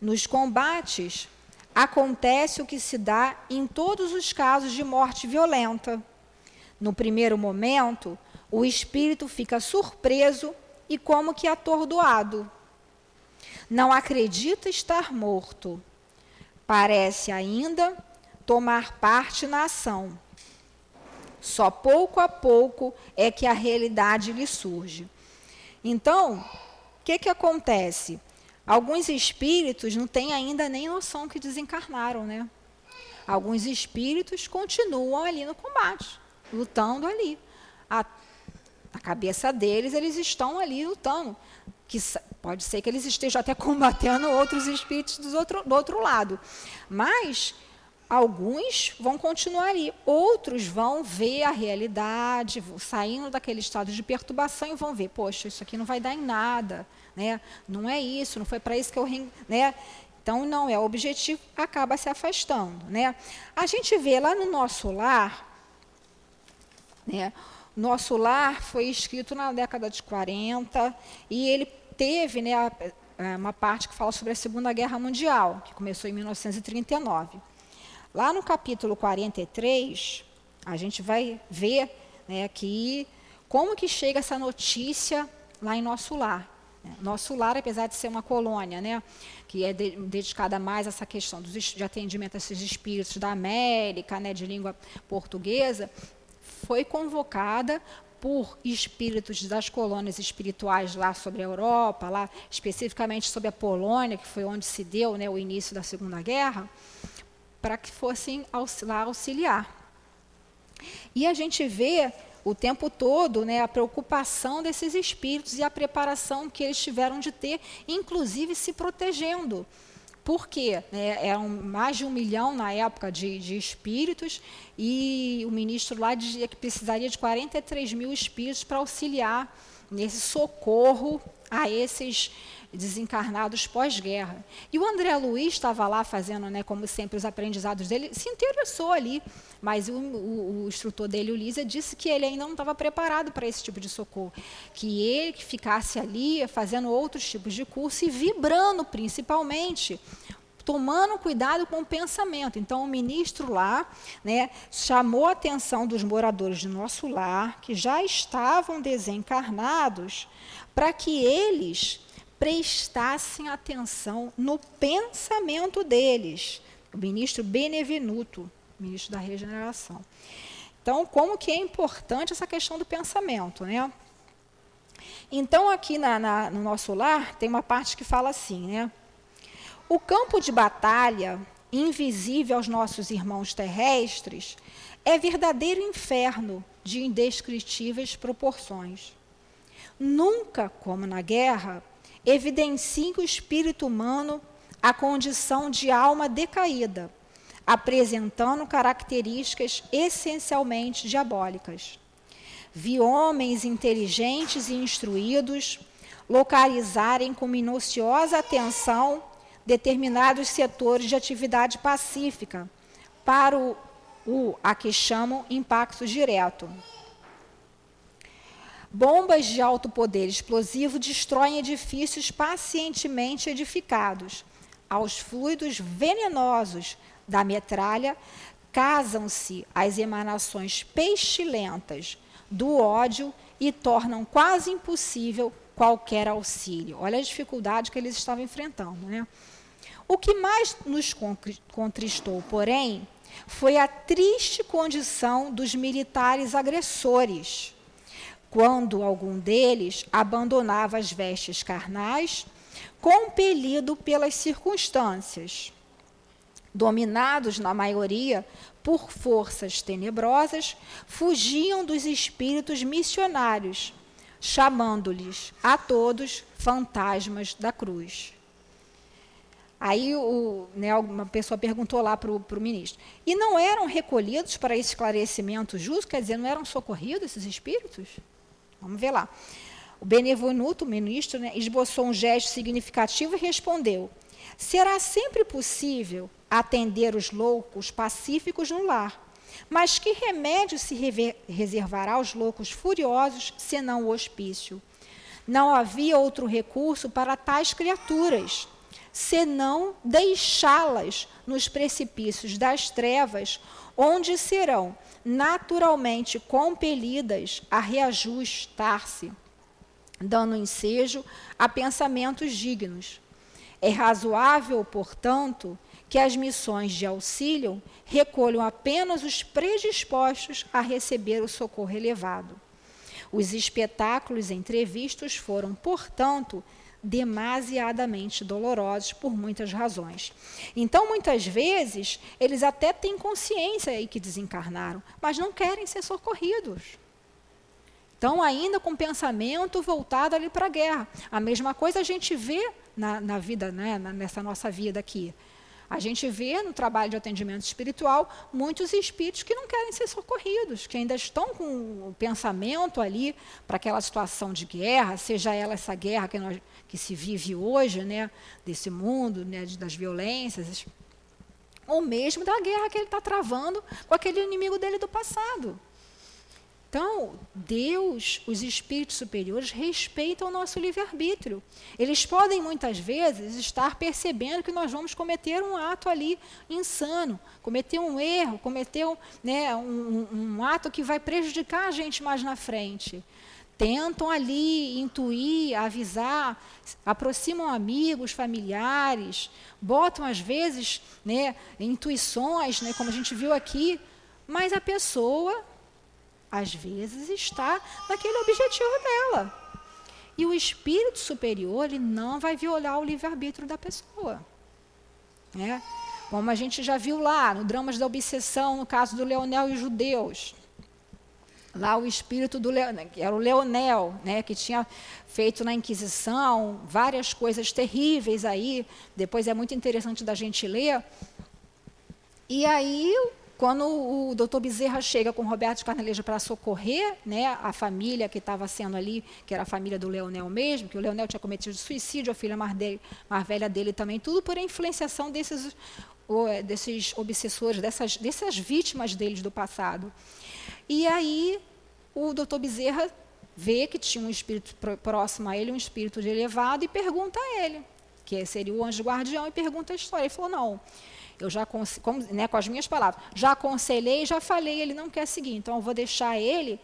Nos combates, acontece o que se dá em todos os casos de morte violenta. No primeiro momento, o espírito fica surpreso e como que atordoado. Não acredita estar morto. Parece ainda tomar parte na ação só pouco a pouco é que a realidade lhe surge. Então, o que, que acontece? Alguns espíritos não têm ainda nem noção que desencarnaram, né? Alguns espíritos continuam ali no combate, lutando ali. A, a cabeça deles, eles estão ali lutando. Que pode ser que eles estejam até combatendo outros espíritos do outro, do outro lado. Mas Alguns vão continuar ali, outros vão ver a realidade, saindo daquele estado de perturbação e vão ver, poxa, isso aqui não vai dar em nada, né? Não é isso, não foi para isso que eu, né? Então não é o objetivo, acaba se afastando, né? A gente vê lá no nosso lar, né? Nosso lar foi escrito na década de 40 e ele teve, né, uma parte que fala sobre a Segunda Guerra Mundial, que começou em 1939. Lá no capítulo 43, a gente vai ver né, que como que chega essa notícia lá em nosso lar. Né? Nosso lar, apesar de ser uma colônia, né, que é de, dedicada mais a essa questão dos, de atendimento a esses espíritos da América, né, de língua portuguesa, foi convocada por espíritos das colônias espirituais lá sobre a Europa, lá especificamente sobre a Polônia, que foi onde se deu né, o início da Segunda Guerra, para que fossem lá auxiliar. E a gente vê o tempo todo né, a preocupação desses espíritos e a preparação que eles tiveram de ter, inclusive se protegendo. Por quê? É, eram mais de um milhão na época de, de, espíritos e o ministro lá dizia que precisaria de 43 mil espíritos para auxiliar nesse socorro a esses desencarnados pós-guerra. E o André Luiz estava lá fazendo, né, como sempre, os aprendizados dele, se interessou ali, mas o, o, o instrutor dele, o Lísia, disse que ele ainda não estava preparado para esse tipo de socorro, que ele que ficasse ali fazendo outros tipos de curso e vibrando principalmente tomando cuidado com o pensamento. Então, o ministro lá né, chamou a atenção dos moradores do nosso lar, que já estavam desencarnados, para que eles prestassem atenção no pensamento deles. O ministro Benevenuto, ministro da Regeneração. Então, como que é importante essa questão do pensamento, né? Então, aqui na, na, no nosso lar, tem uma parte que fala assim, né? O campo de batalha, invisível aos nossos irmãos terrestres, é verdadeiro inferno de indescritíveis proporções. Nunca, como na guerra, evidencia o espírito humano a condição de alma decaída, apresentando características essencialmente diabólicas. Vi homens inteligentes e instruídos localizarem com minuciosa atenção determinados setores de atividade pacífica para o, o a que chamam impacto direto. Bombas de alto poder explosivo destroem edifícios pacientemente edificados. Aos fluidos venenosos da metralha casam-se as emanações pestilentas do ódio e tornam quase impossível qualquer auxílio. Olha a dificuldade que eles estavam enfrentando. Né? O que mais nos contristou, porém, foi a triste condição dos militares agressores quando algum deles abandonava as vestes carnais, compelido pelas circunstâncias. Dominados, na maioria, por forças tenebrosas, fugiam dos espíritos missionários, chamando-lhes a todos fantasmas da cruz. Aí o, né, uma pessoa perguntou lá para o ministro: e não eram recolhidos para esse esclarecimento justo? Quer dizer, não eram socorridos esses espíritos? Vamos ver lá. O Benevenuto, o ministro, né, esboçou um gesto significativo e respondeu: Será sempre possível atender os loucos pacíficos no lar. Mas que remédio se reservará aos loucos furiosos, senão o hospício? Não havia outro recurso para tais criaturas, senão deixá-las nos precipícios das trevas, onde serão naturalmente compelidas a reajustar-se, dando ensejo a pensamentos dignos. É razoável, portanto, que as missões de auxílio recolham apenas os predispostos a receber o socorro elevado. Os espetáculos entrevistos foram, portanto, demasiadamente dolorosos por muitas razões. Então, muitas vezes, eles até têm consciência aí que desencarnaram, mas não querem ser socorridos. Estão ainda com pensamento voltado ali para a guerra. A mesma coisa a gente vê na, na vida, né, nessa nossa vida aqui. A gente vê no trabalho de atendimento espiritual muitos espíritos que não querem ser socorridos, que ainda estão com o pensamento ali para aquela situação de guerra, seja ela essa guerra que, nós, que se vive hoje, né, desse mundo, né, das violências, ou mesmo da guerra que ele está travando com aquele inimigo dele do passado. Então, Deus, os espíritos superiores, respeitam o nosso livre-arbítrio. Eles podem, muitas vezes, estar percebendo que nós vamos cometer um ato ali insano, cometer um erro, cometer né, um, um ato que vai prejudicar a gente mais na frente. Tentam ali intuir, avisar, aproximam amigos, familiares, botam, às vezes, né, intuições, né, como a gente viu aqui, mas a pessoa às vezes está naquele objetivo dela. E o espírito superior ele não vai violar o livre-arbítrio da pessoa. Né? Como a gente já viu lá no Dramas da Obsessão, no caso do Leonel e os judeus. Lá o espírito do Leonel, que era o Leonel, né, que tinha feito na Inquisição várias coisas terríveis aí. Depois é muito interessante da gente ler. E aí quando o doutor Bezerra chega com Roberto Carneleja para socorrer né, a família que estava sendo ali, que era a família do Leonel mesmo, que o Leonel tinha cometido suicídio, a filha mais, dele, mais velha dele também, tudo por influenciação desses, desses obsessores, dessas, dessas vítimas deles do passado. E aí o doutor Bezerra vê que tinha um espírito próximo a ele, um espírito de elevado, e pergunta a ele, que seria o anjo guardião, e pergunta a história. Ele falou, não, eu já, com, né, com as minhas palavras, já aconselhei, já falei, ele não quer seguir, então eu vou deixar ele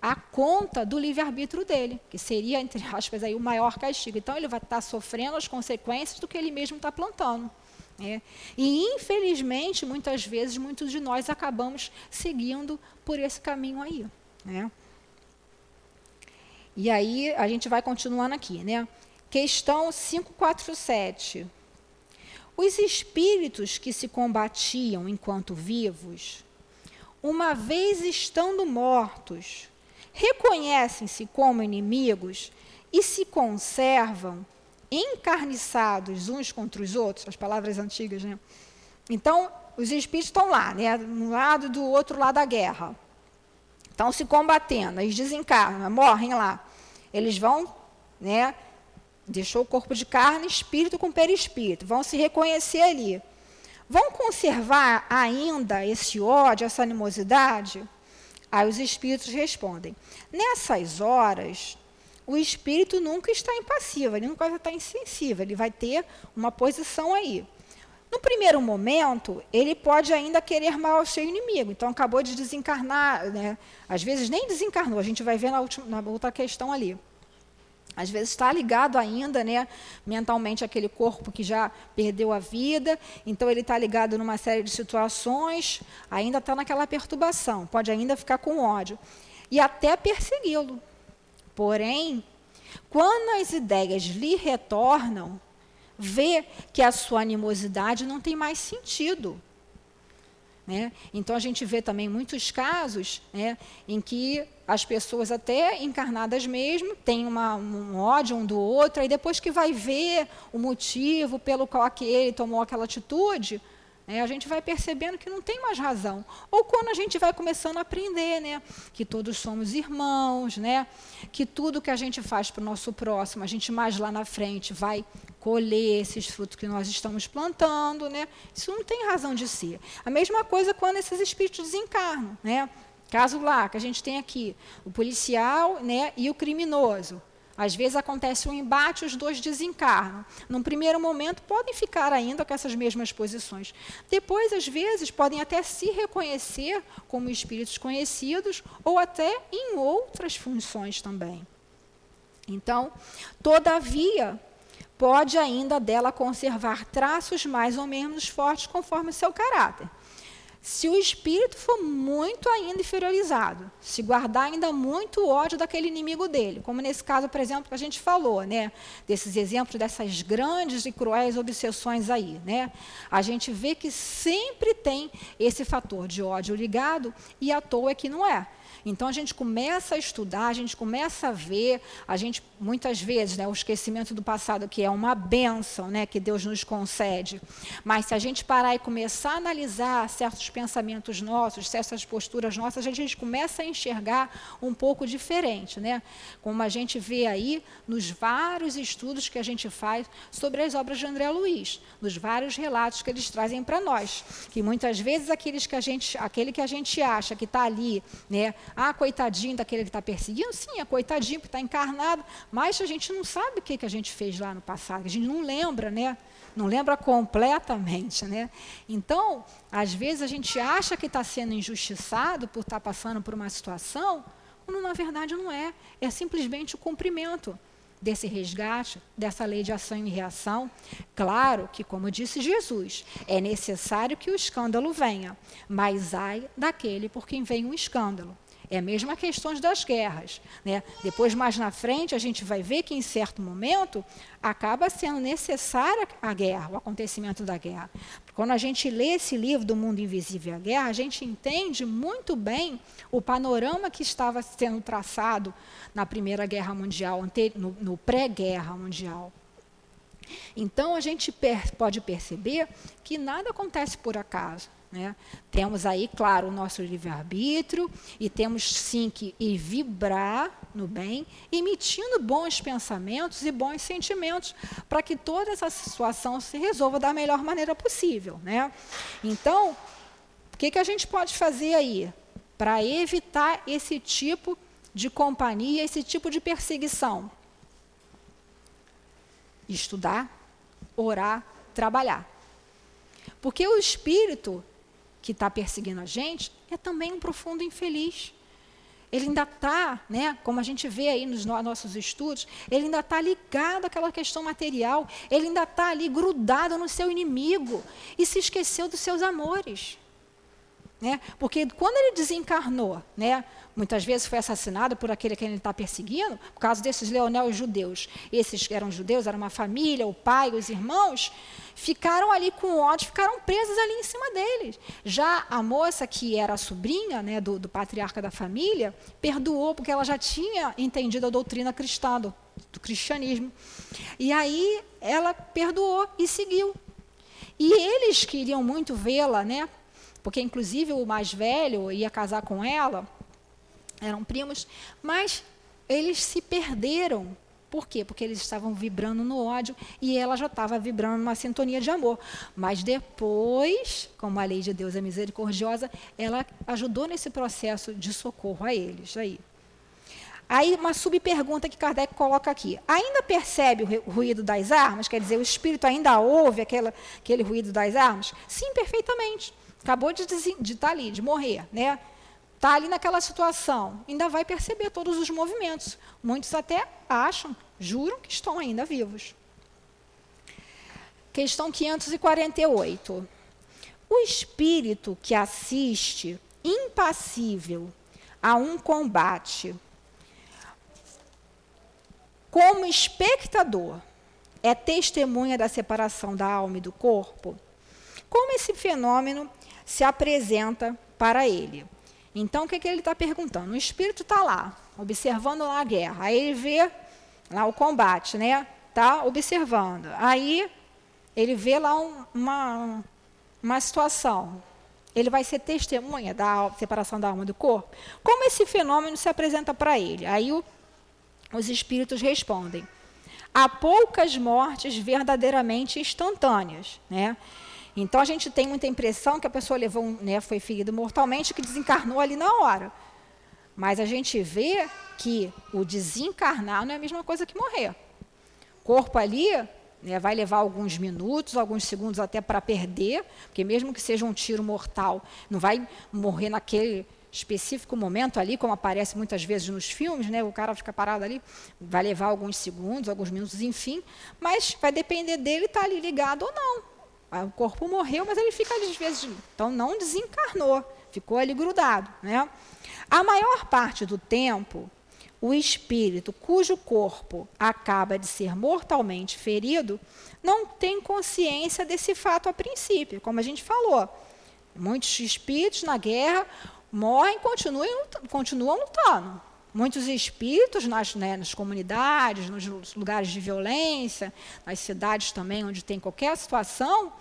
a conta do livre-arbítrio dele, que seria, entre aspas, aí, o maior castigo. Então, ele vai estar sofrendo as consequências do que ele mesmo está plantando. Né? E, infelizmente, muitas vezes, muitos de nós acabamos seguindo por esse caminho aí. Né? E aí, a gente vai continuando aqui. Né? Questão 547. Os espíritos que se combatiam enquanto vivos, uma vez estando mortos, reconhecem-se como inimigos e se conservam encarniçados uns contra os outros, as palavras antigas, né? Então, os espíritos estão lá, né, um lado do outro lado da guerra. Estão se combatendo, eles desencarnam, morrem lá. Eles vão, né, deixou o corpo de carne, espírito com perispírito, vão se reconhecer ali. Vão conservar ainda esse ódio, essa animosidade? Aí os espíritos respondem: nessas horas, o espírito nunca está impassivo, ele nunca vai estar insensível, ele vai ter uma posição aí. No primeiro momento, ele pode ainda querer mal ao seu inimigo. Então, acabou de desencarnar, né? às vezes nem desencarnou, a gente vai ver na, última, na outra questão ali. Às vezes está ligado ainda, né, mentalmente aquele corpo que já perdeu a vida, então ele está ligado numa série de situações, ainda está naquela perturbação, pode ainda ficar com ódio e até persegui-lo. Porém, quando as ideias lhe retornam, vê que a sua animosidade não tem mais sentido. Né? Então, a gente vê também muitos casos né, em que as pessoas, até encarnadas mesmo, têm uma, um ódio um do outro, e depois que vai ver o motivo pelo qual aquele tomou aquela atitude, né, a gente vai percebendo que não tem mais razão. Ou quando a gente vai começando a aprender né, que todos somos irmãos, né, que tudo que a gente faz para o nosso próximo, a gente mais lá na frente vai colher esses frutos que nós estamos plantando. Né, isso não tem razão de ser. A mesma coisa quando esses espíritos desencarnam. Né, caso lá que a gente tem aqui, o policial né, e o criminoso. Às vezes acontece um embate, os dois desencarnam. Num primeiro momento, podem ficar ainda com essas mesmas posições. Depois, às vezes, podem até se reconhecer como espíritos conhecidos ou até em outras funções também. Então, todavia, pode ainda dela conservar traços mais ou menos fortes conforme o seu caráter. Se o espírito for muito ainda inferiorizado, se guardar ainda muito ódio daquele inimigo dele, como nesse caso, por exemplo, que a gente falou, né, desses exemplos dessas grandes e cruéis obsessões aí, né, a gente vê que sempre tem esse fator de ódio ligado e à toa é que não é. Então a gente começa a estudar, a gente começa a ver, a gente muitas vezes, né, o esquecimento do passado que é uma benção, né, que Deus nos concede. Mas se a gente parar e começar a analisar certos pensamentos nossos, certas posturas nossas, a gente começa a enxergar um pouco diferente, né? Como a gente vê aí nos vários estudos que a gente faz sobre as obras de André Luiz, nos vários relatos que eles trazem para nós, que muitas vezes aqueles que a gente, aquele que a gente acha que está ali, né, ah, coitadinho daquele que está perseguindo, sim, é coitadinho porque está encarnado, mas a gente não sabe o que, que a gente fez lá no passado, a gente não lembra, né? Não lembra completamente, né? Então, às vezes a gente acha que está sendo injustiçado por estar tá passando por uma situação, quando na verdade não é. É simplesmente o cumprimento desse resgate, dessa lei de ação e reação. Claro que, como disse Jesus, é necessário que o escândalo venha, mas ai daquele por quem vem o escândalo. É a mesma questão das guerras. Né? Depois, mais na frente, a gente vai ver que, em certo momento, acaba sendo necessária a guerra, o acontecimento da guerra. Quando a gente lê esse livro do Mundo Invisível e a Guerra, a gente entende muito bem o panorama que estava sendo traçado na Primeira Guerra Mundial, no, no pré-guerra mundial. Então, a gente per pode perceber que nada acontece por acaso. Né? Temos aí, claro, o nosso livre-arbítrio e temos sim que ir vibrar no bem, emitindo bons pensamentos e bons sentimentos para que toda essa situação se resolva da melhor maneira possível. Né? Então, o que, que a gente pode fazer aí para evitar esse tipo de companhia, esse tipo de perseguição? Estudar, orar, trabalhar. Porque o espírito que está perseguindo a gente é também um profundo infeliz. Ele ainda está, né, como a gente vê aí nos nossos estudos, ele ainda está ligado àquela questão material, ele ainda está ali grudado no seu inimigo e se esqueceu dos seus amores. Né? Porque quando ele desencarnou, né, muitas vezes foi assassinado por aquele que ele está perseguindo, por causa desses leonel judeus. Esses eram judeus, era uma família, o pai, os irmãos, ficaram ali com ódio, ficaram presos ali em cima deles. Já a moça, que era a sobrinha né, do, do patriarca da família, perdoou, porque ela já tinha entendido a doutrina cristã, do, do cristianismo. E aí ela perdoou e seguiu. E eles queriam muito vê-la, né? Porque inclusive o mais velho ia casar com ela, eram primos, mas eles se perderam. Por quê? Porque eles estavam vibrando no ódio e ela já estava vibrando numa sintonia de amor. Mas depois, como a lei de Deus é misericordiosa, ela ajudou nesse processo de socorro a eles. Aí, aí uma subpergunta que Kardec coloca aqui. Ainda percebe o ruído das armas? Quer dizer, o espírito ainda ouve aquela, aquele ruído das armas? Sim, perfeitamente. Acabou de estar tá ali, de morrer, né? está ali naquela situação, ainda vai perceber todos os movimentos. Muitos até acham, juram que estão ainda vivos. Questão 548. O espírito que assiste impassível a um combate como espectador é testemunha da separação da alma e do corpo? Como esse fenômeno se apresenta para ele? Então, o que, que ele está perguntando? O espírito está lá, observando lá a guerra. Aí ele vê lá o combate, né? Está observando. Aí ele vê lá um, uma, uma situação. Ele vai ser testemunha da separação da alma do corpo. Como esse fenômeno se apresenta para ele? Aí o, os espíritos respondem. Há poucas mortes verdadeiramente instantâneas, né? Então a gente tem muita impressão que a pessoa levou, um, né, foi ferido mortalmente, que desencarnou ali na hora. Mas a gente vê que o desencarnar não é a mesma coisa que morrer. O corpo ali né, vai levar alguns minutos, alguns segundos até para perder, porque mesmo que seja um tiro mortal, não vai morrer naquele específico momento ali, como aparece muitas vezes nos filmes, né, o cara fica parado ali, vai levar alguns segundos, alguns minutos, enfim, mas vai depender dele estar tá ali ligado ou não. Ah, o corpo morreu, mas ele fica às vezes, então não desencarnou, ficou ali grudado, né? A maior parte do tempo, o espírito cujo corpo acaba de ser mortalmente ferido não tem consciência desse fato a princípio, como a gente falou. Muitos espíritos na guerra morrem, continuam, continuam lutando. Muitos espíritos nas, né, nas comunidades, nos lugares de violência, nas cidades também onde tem qualquer situação,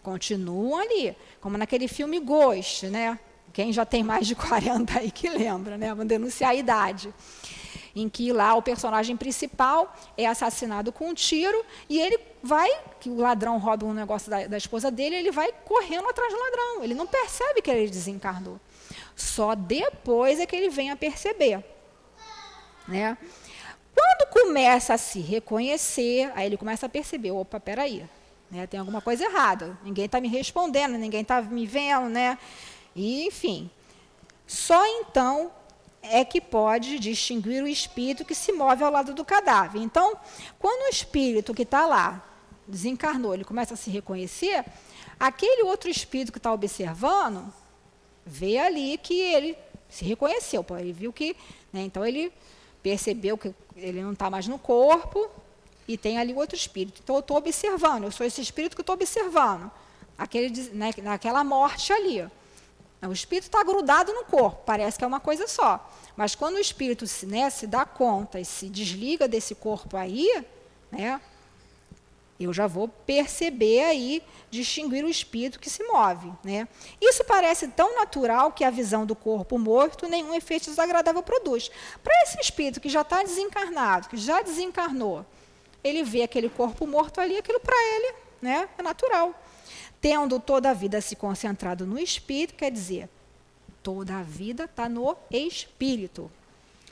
continuam ali. Como naquele filme Ghost, né? Quem já tem mais de 40 aí que lembra, né? Vamos denunciar a idade. Em que lá o personagem principal é assassinado com um tiro e ele vai, que o ladrão rouba um negócio da, da esposa dele, ele vai correndo atrás do ladrão. Ele não percebe que ele desencarnou. Só depois é que ele vem a perceber. Né? Quando começa a se reconhecer, aí ele começa a perceber, opa, peraí, né, tem alguma coisa errada, ninguém está me respondendo, ninguém está me vendo, né? E, enfim, só então é que pode distinguir o espírito que se move ao lado do cadáver. Então, quando o espírito que está lá desencarnou, ele começa a se reconhecer, aquele outro espírito que está observando vê ali que ele se reconheceu, ele viu que, né, então ele percebeu que ele não está mais no corpo e tem ali outro espírito. Então, eu estou observando, eu sou esse espírito que estou observando, aquele, né, naquela morte ali. O espírito está grudado no corpo, parece que é uma coisa só. Mas quando o espírito né, se dá conta e se desliga desse corpo aí, né, eu já vou perceber aí, distinguir o espírito que se move. Né? Isso parece tão natural que a visão do corpo morto nenhum efeito desagradável produz. Para esse espírito que já está desencarnado, que já desencarnou, ele vê aquele corpo morto ali, aquilo para ele né, é natural. Tendo toda a vida se concentrado no espírito, quer dizer, toda a vida está no espírito.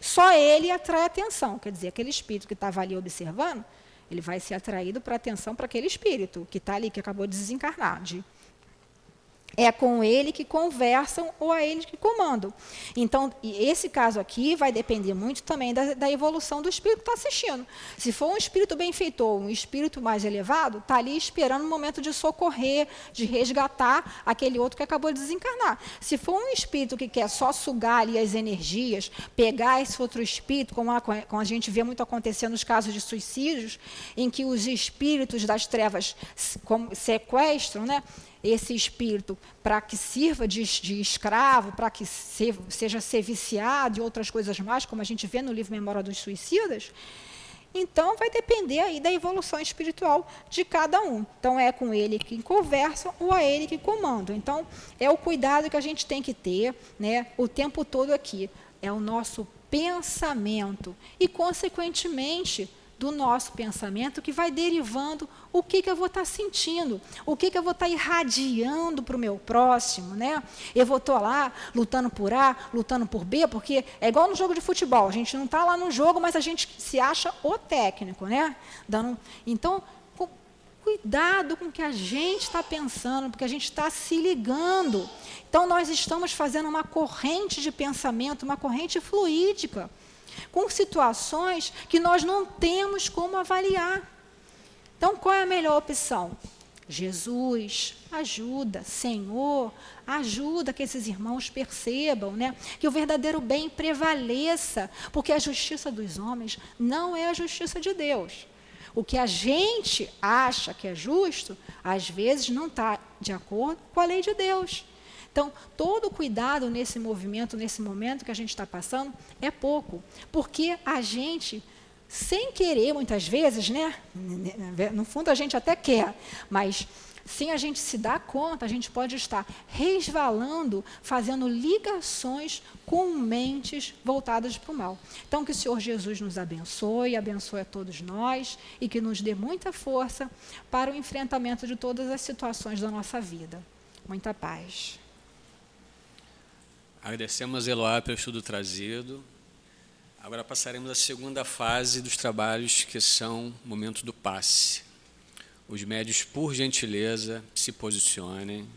Só ele atrai atenção, quer dizer, aquele espírito que estava ali observando, ele vai ser atraído para atenção para aquele espírito que está ali, que acabou de desencarnar, de é com ele que conversam ou a ele que comandam. Então, esse caso aqui vai depender muito também da, da evolução do espírito que está assistindo. Se for um espírito benfeitor, um espírito mais elevado, está ali esperando o momento de socorrer, de resgatar aquele outro que acabou de desencarnar. Se for um espírito que quer só sugar ali as energias, pegar esse outro espírito, como a, como a gente vê muito acontecer nos casos de suicídios, em que os espíritos das trevas sequestram, né? Esse espírito para que sirva de, de escravo, para que se, seja ser viciado e outras coisas mais, como a gente vê no livro Memória dos Suicidas, então vai depender aí da evolução espiritual de cada um. Então é com ele que conversa ou a ele que comanda. Então é o cuidado que a gente tem que ter, né, o tempo todo aqui. É o nosso pensamento e consequentemente do nosso pensamento que vai derivando o que, que eu vou estar tá sentindo, o que, que eu vou estar tá irradiando para o meu próximo. Né? Eu vou estar lá lutando por A, lutando por B, porque é igual no jogo de futebol, a gente não está lá no jogo, mas a gente se acha o técnico. Né? Dando, então, cuidado com o que a gente está pensando, porque a gente está se ligando. Então, nós estamos fazendo uma corrente de pensamento, uma corrente fluídica com situações que nós não temos como avaliar. Então, qual é a melhor opção? Jesus, ajuda, Senhor, ajuda que esses irmãos percebam, né? Que o verdadeiro bem prevaleça, porque a justiça dos homens não é a justiça de Deus. O que a gente acha que é justo, às vezes não está de acordo com a lei de Deus. Então, todo cuidado nesse movimento, nesse momento que a gente está passando, é pouco. Porque a gente, sem querer, muitas vezes, né? No fundo a gente até quer, mas sem a gente se dar conta, a gente pode estar resvalando, fazendo ligações com mentes voltadas para o mal. Então, que o Senhor Jesus nos abençoe, abençoe a todos nós e que nos dê muita força para o enfrentamento de todas as situações da nossa vida. Muita paz. Agradecemos a Eloá pelo estudo trazido. Agora passaremos à segunda fase dos trabalhos, que são o momento do passe. Os médios, por gentileza, se posicionem.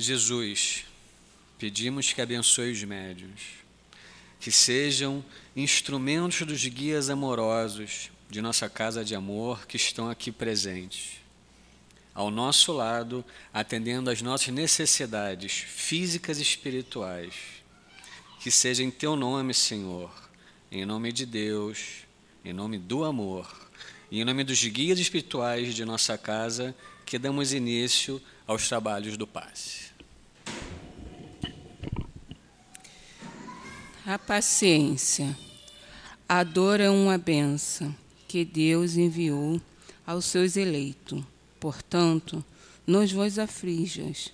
Jesus, pedimos que abençoe os médios, que sejam instrumentos dos guias amorosos de nossa casa de amor que estão aqui presentes. Ao nosso lado, atendendo às nossas necessidades físicas e espirituais. Que seja em teu nome, Senhor, em nome de Deus, em nome do amor e em nome dos guias espirituais de nossa casa, que damos início aos trabalhos do passe. A paciência. A dor é uma benção que Deus enviou aos seus eleitos. Portanto, não vos aflijas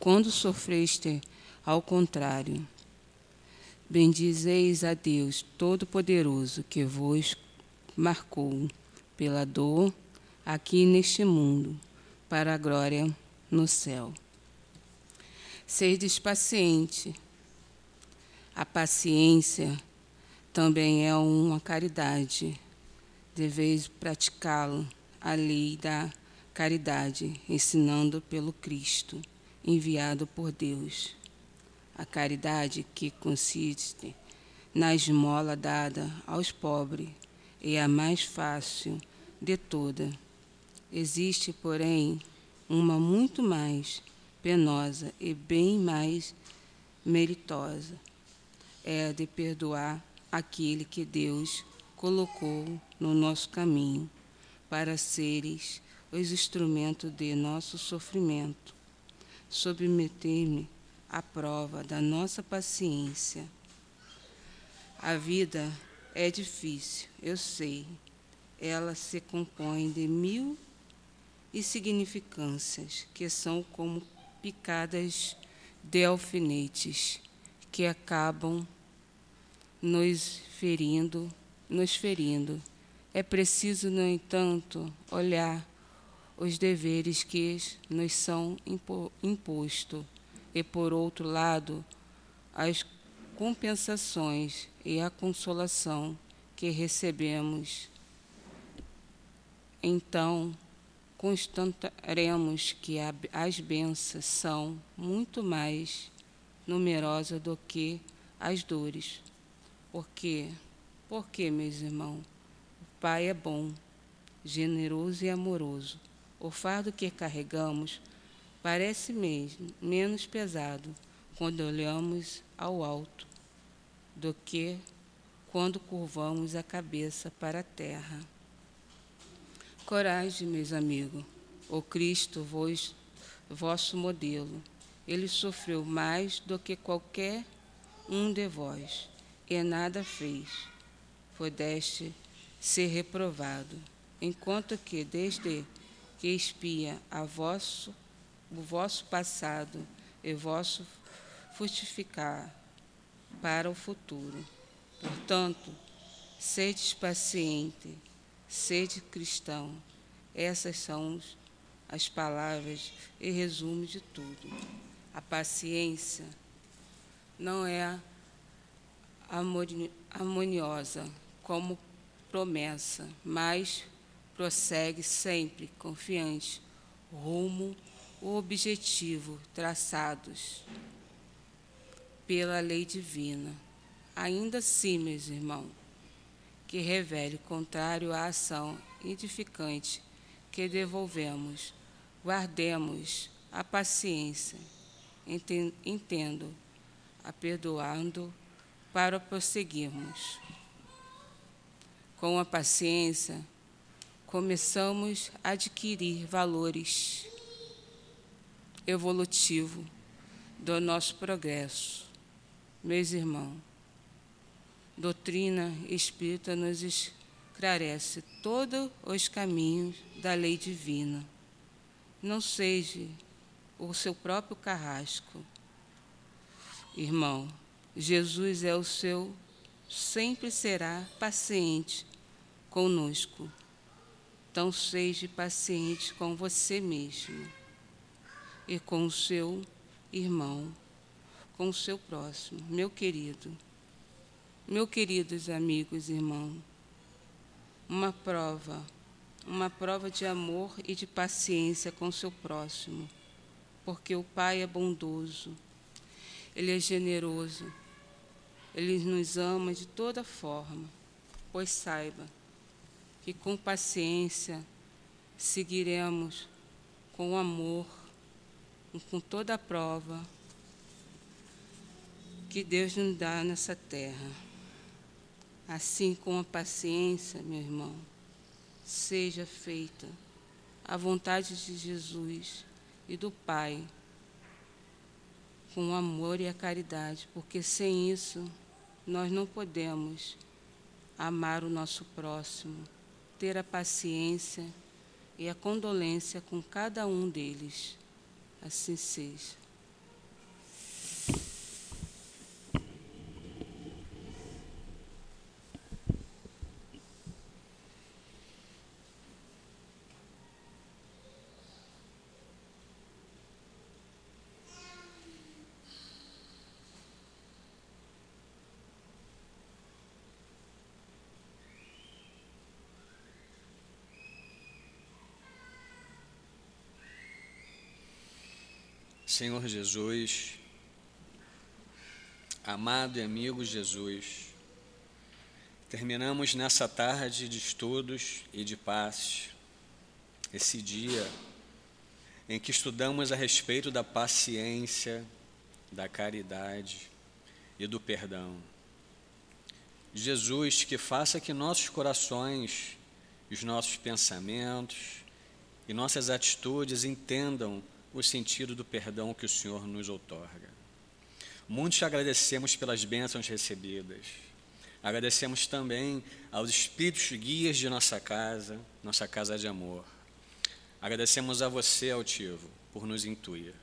quando sofreste ao contrário. Bendizeis a Deus Todo-Poderoso que vos marcou pela dor aqui neste mundo, para a glória no céu. Sedes paciente a paciência também é uma caridade. Deveis praticá-lo, a lei da caridade, ensinando pelo Cristo, enviado por Deus. A caridade que consiste na esmola dada aos pobres e a mais fácil de toda. Existe, porém, uma muito mais penosa e bem mais meritosa. É de perdoar aquele que Deus colocou no nosso caminho para seres os instrumentos de nosso sofrimento. Submeter-me à prova da nossa paciência. A vida é difícil, eu sei. Ela se compõe de mil insignificâncias que são como picadas de alfinetes que acabam nos ferindo, nos ferindo. É preciso, no entanto, olhar os deveres que nos são impostos e, por outro lado, as compensações e a consolação que recebemos. Então, constataremos que as bênçãos são muito mais numerosas do que as dores. Por quê? Porque, meus irmãos, o Pai é bom, generoso e amoroso. O fardo que carregamos parece mesmo menos pesado quando olhamos ao alto do que quando curvamos a cabeça para a terra. Coragem, meus amigos, o Cristo, vos, vosso modelo, ele sofreu mais do que qualquer um de vós, e nada fez. Pudeste ser reprovado, enquanto que, desde que espia a vosso, o vosso passado e vosso frutificar para o futuro. Portanto, sede paciente, sede cristão. Essas são as palavras e resumo de tudo. A paciência não é harmoniosa como promessa, mas prossegue sempre confiante rumo ao objetivo traçados pela lei divina. Ainda assim, meus irmãos, que revele contrário à ação edificante que devolvemos, guardemos a paciência, entendo, a perdoando para prosseguirmos. Com a paciência, começamos a adquirir valores evolutivos do nosso progresso meus irmãos, doutrina espírita nos esclarece todos os caminhos da lei divina. Não seja o seu próprio carrasco. Irmão, Jesus é o seu, sempre será paciente conosco. Então seja paciente com você mesmo e com o seu irmão com o seu próximo, meu querido. Meus queridos amigos irmãos, uma prova, uma prova de amor e de paciência com o seu próximo, porque o Pai é bondoso, Ele é generoso, Ele nos ama de toda forma, pois saiba que com paciência seguiremos com amor, com toda a prova, que Deus nos dá nessa terra. Assim com a paciência, meu irmão, seja feita a vontade de Jesus e do Pai, com o amor e a caridade, porque sem isso nós não podemos amar o nosso próximo, ter a paciência e a condolência com cada um deles. Assim seja. Senhor Jesus, amado e amigo Jesus, Terminamos nessa tarde de estudos e de paz, esse dia em que estudamos a respeito da paciência, da caridade e do perdão. Jesus, que faça que nossos corações, os nossos pensamentos e nossas atitudes entendam o sentido do perdão que o Senhor nos outorga. Muitos te agradecemos pelas bênçãos recebidas. Agradecemos também aos espíritos guias de nossa casa, nossa casa de amor. Agradecemos a você, altivo, por nos intuir.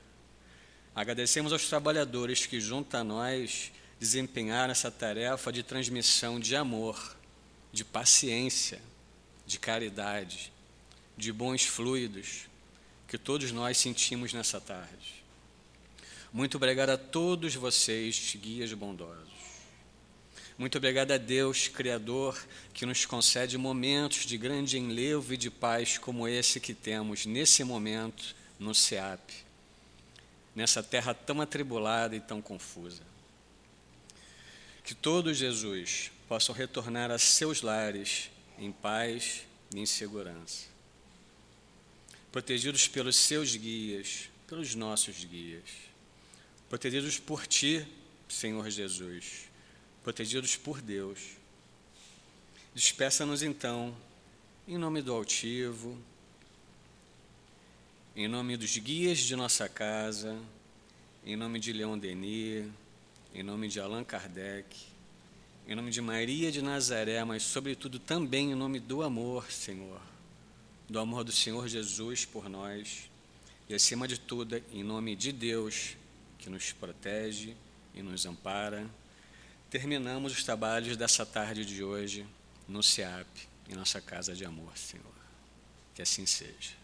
Agradecemos aos trabalhadores que, junto a nós, desempenharam essa tarefa de transmissão de amor, de paciência, de caridade, de bons fluidos que todos nós sentimos nessa tarde. Muito obrigado a todos vocês, guias bondosos. Muito obrigado a Deus, Criador, que nos concede momentos de grande enlevo e de paz como esse que temos nesse momento no SEAP, nessa terra tão atribulada e tão confusa. Que todos, Jesus, possam retornar a seus lares em paz e em segurança, protegidos pelos seus guias, pelos nossos guias, protegidos por Ti, Senhor Jesus. Protegidos por Deus. Despeça-nos então, em nome do altivo, em nome dos guias de nossa casa, em nome de Leon Denis, em nome de Allan Kardec, em nome de Maria de Nazaré, mas sobretudo também em nome do amor, Senhor, do amor do Senhor Jesus por nós, e acima de tudo, em nome de Deus, que nos protege e nos ampara terminamos os trabalhos dessa tarde de hoje no SEAP, em nossa casa de amor, Senhor. Que assim seja.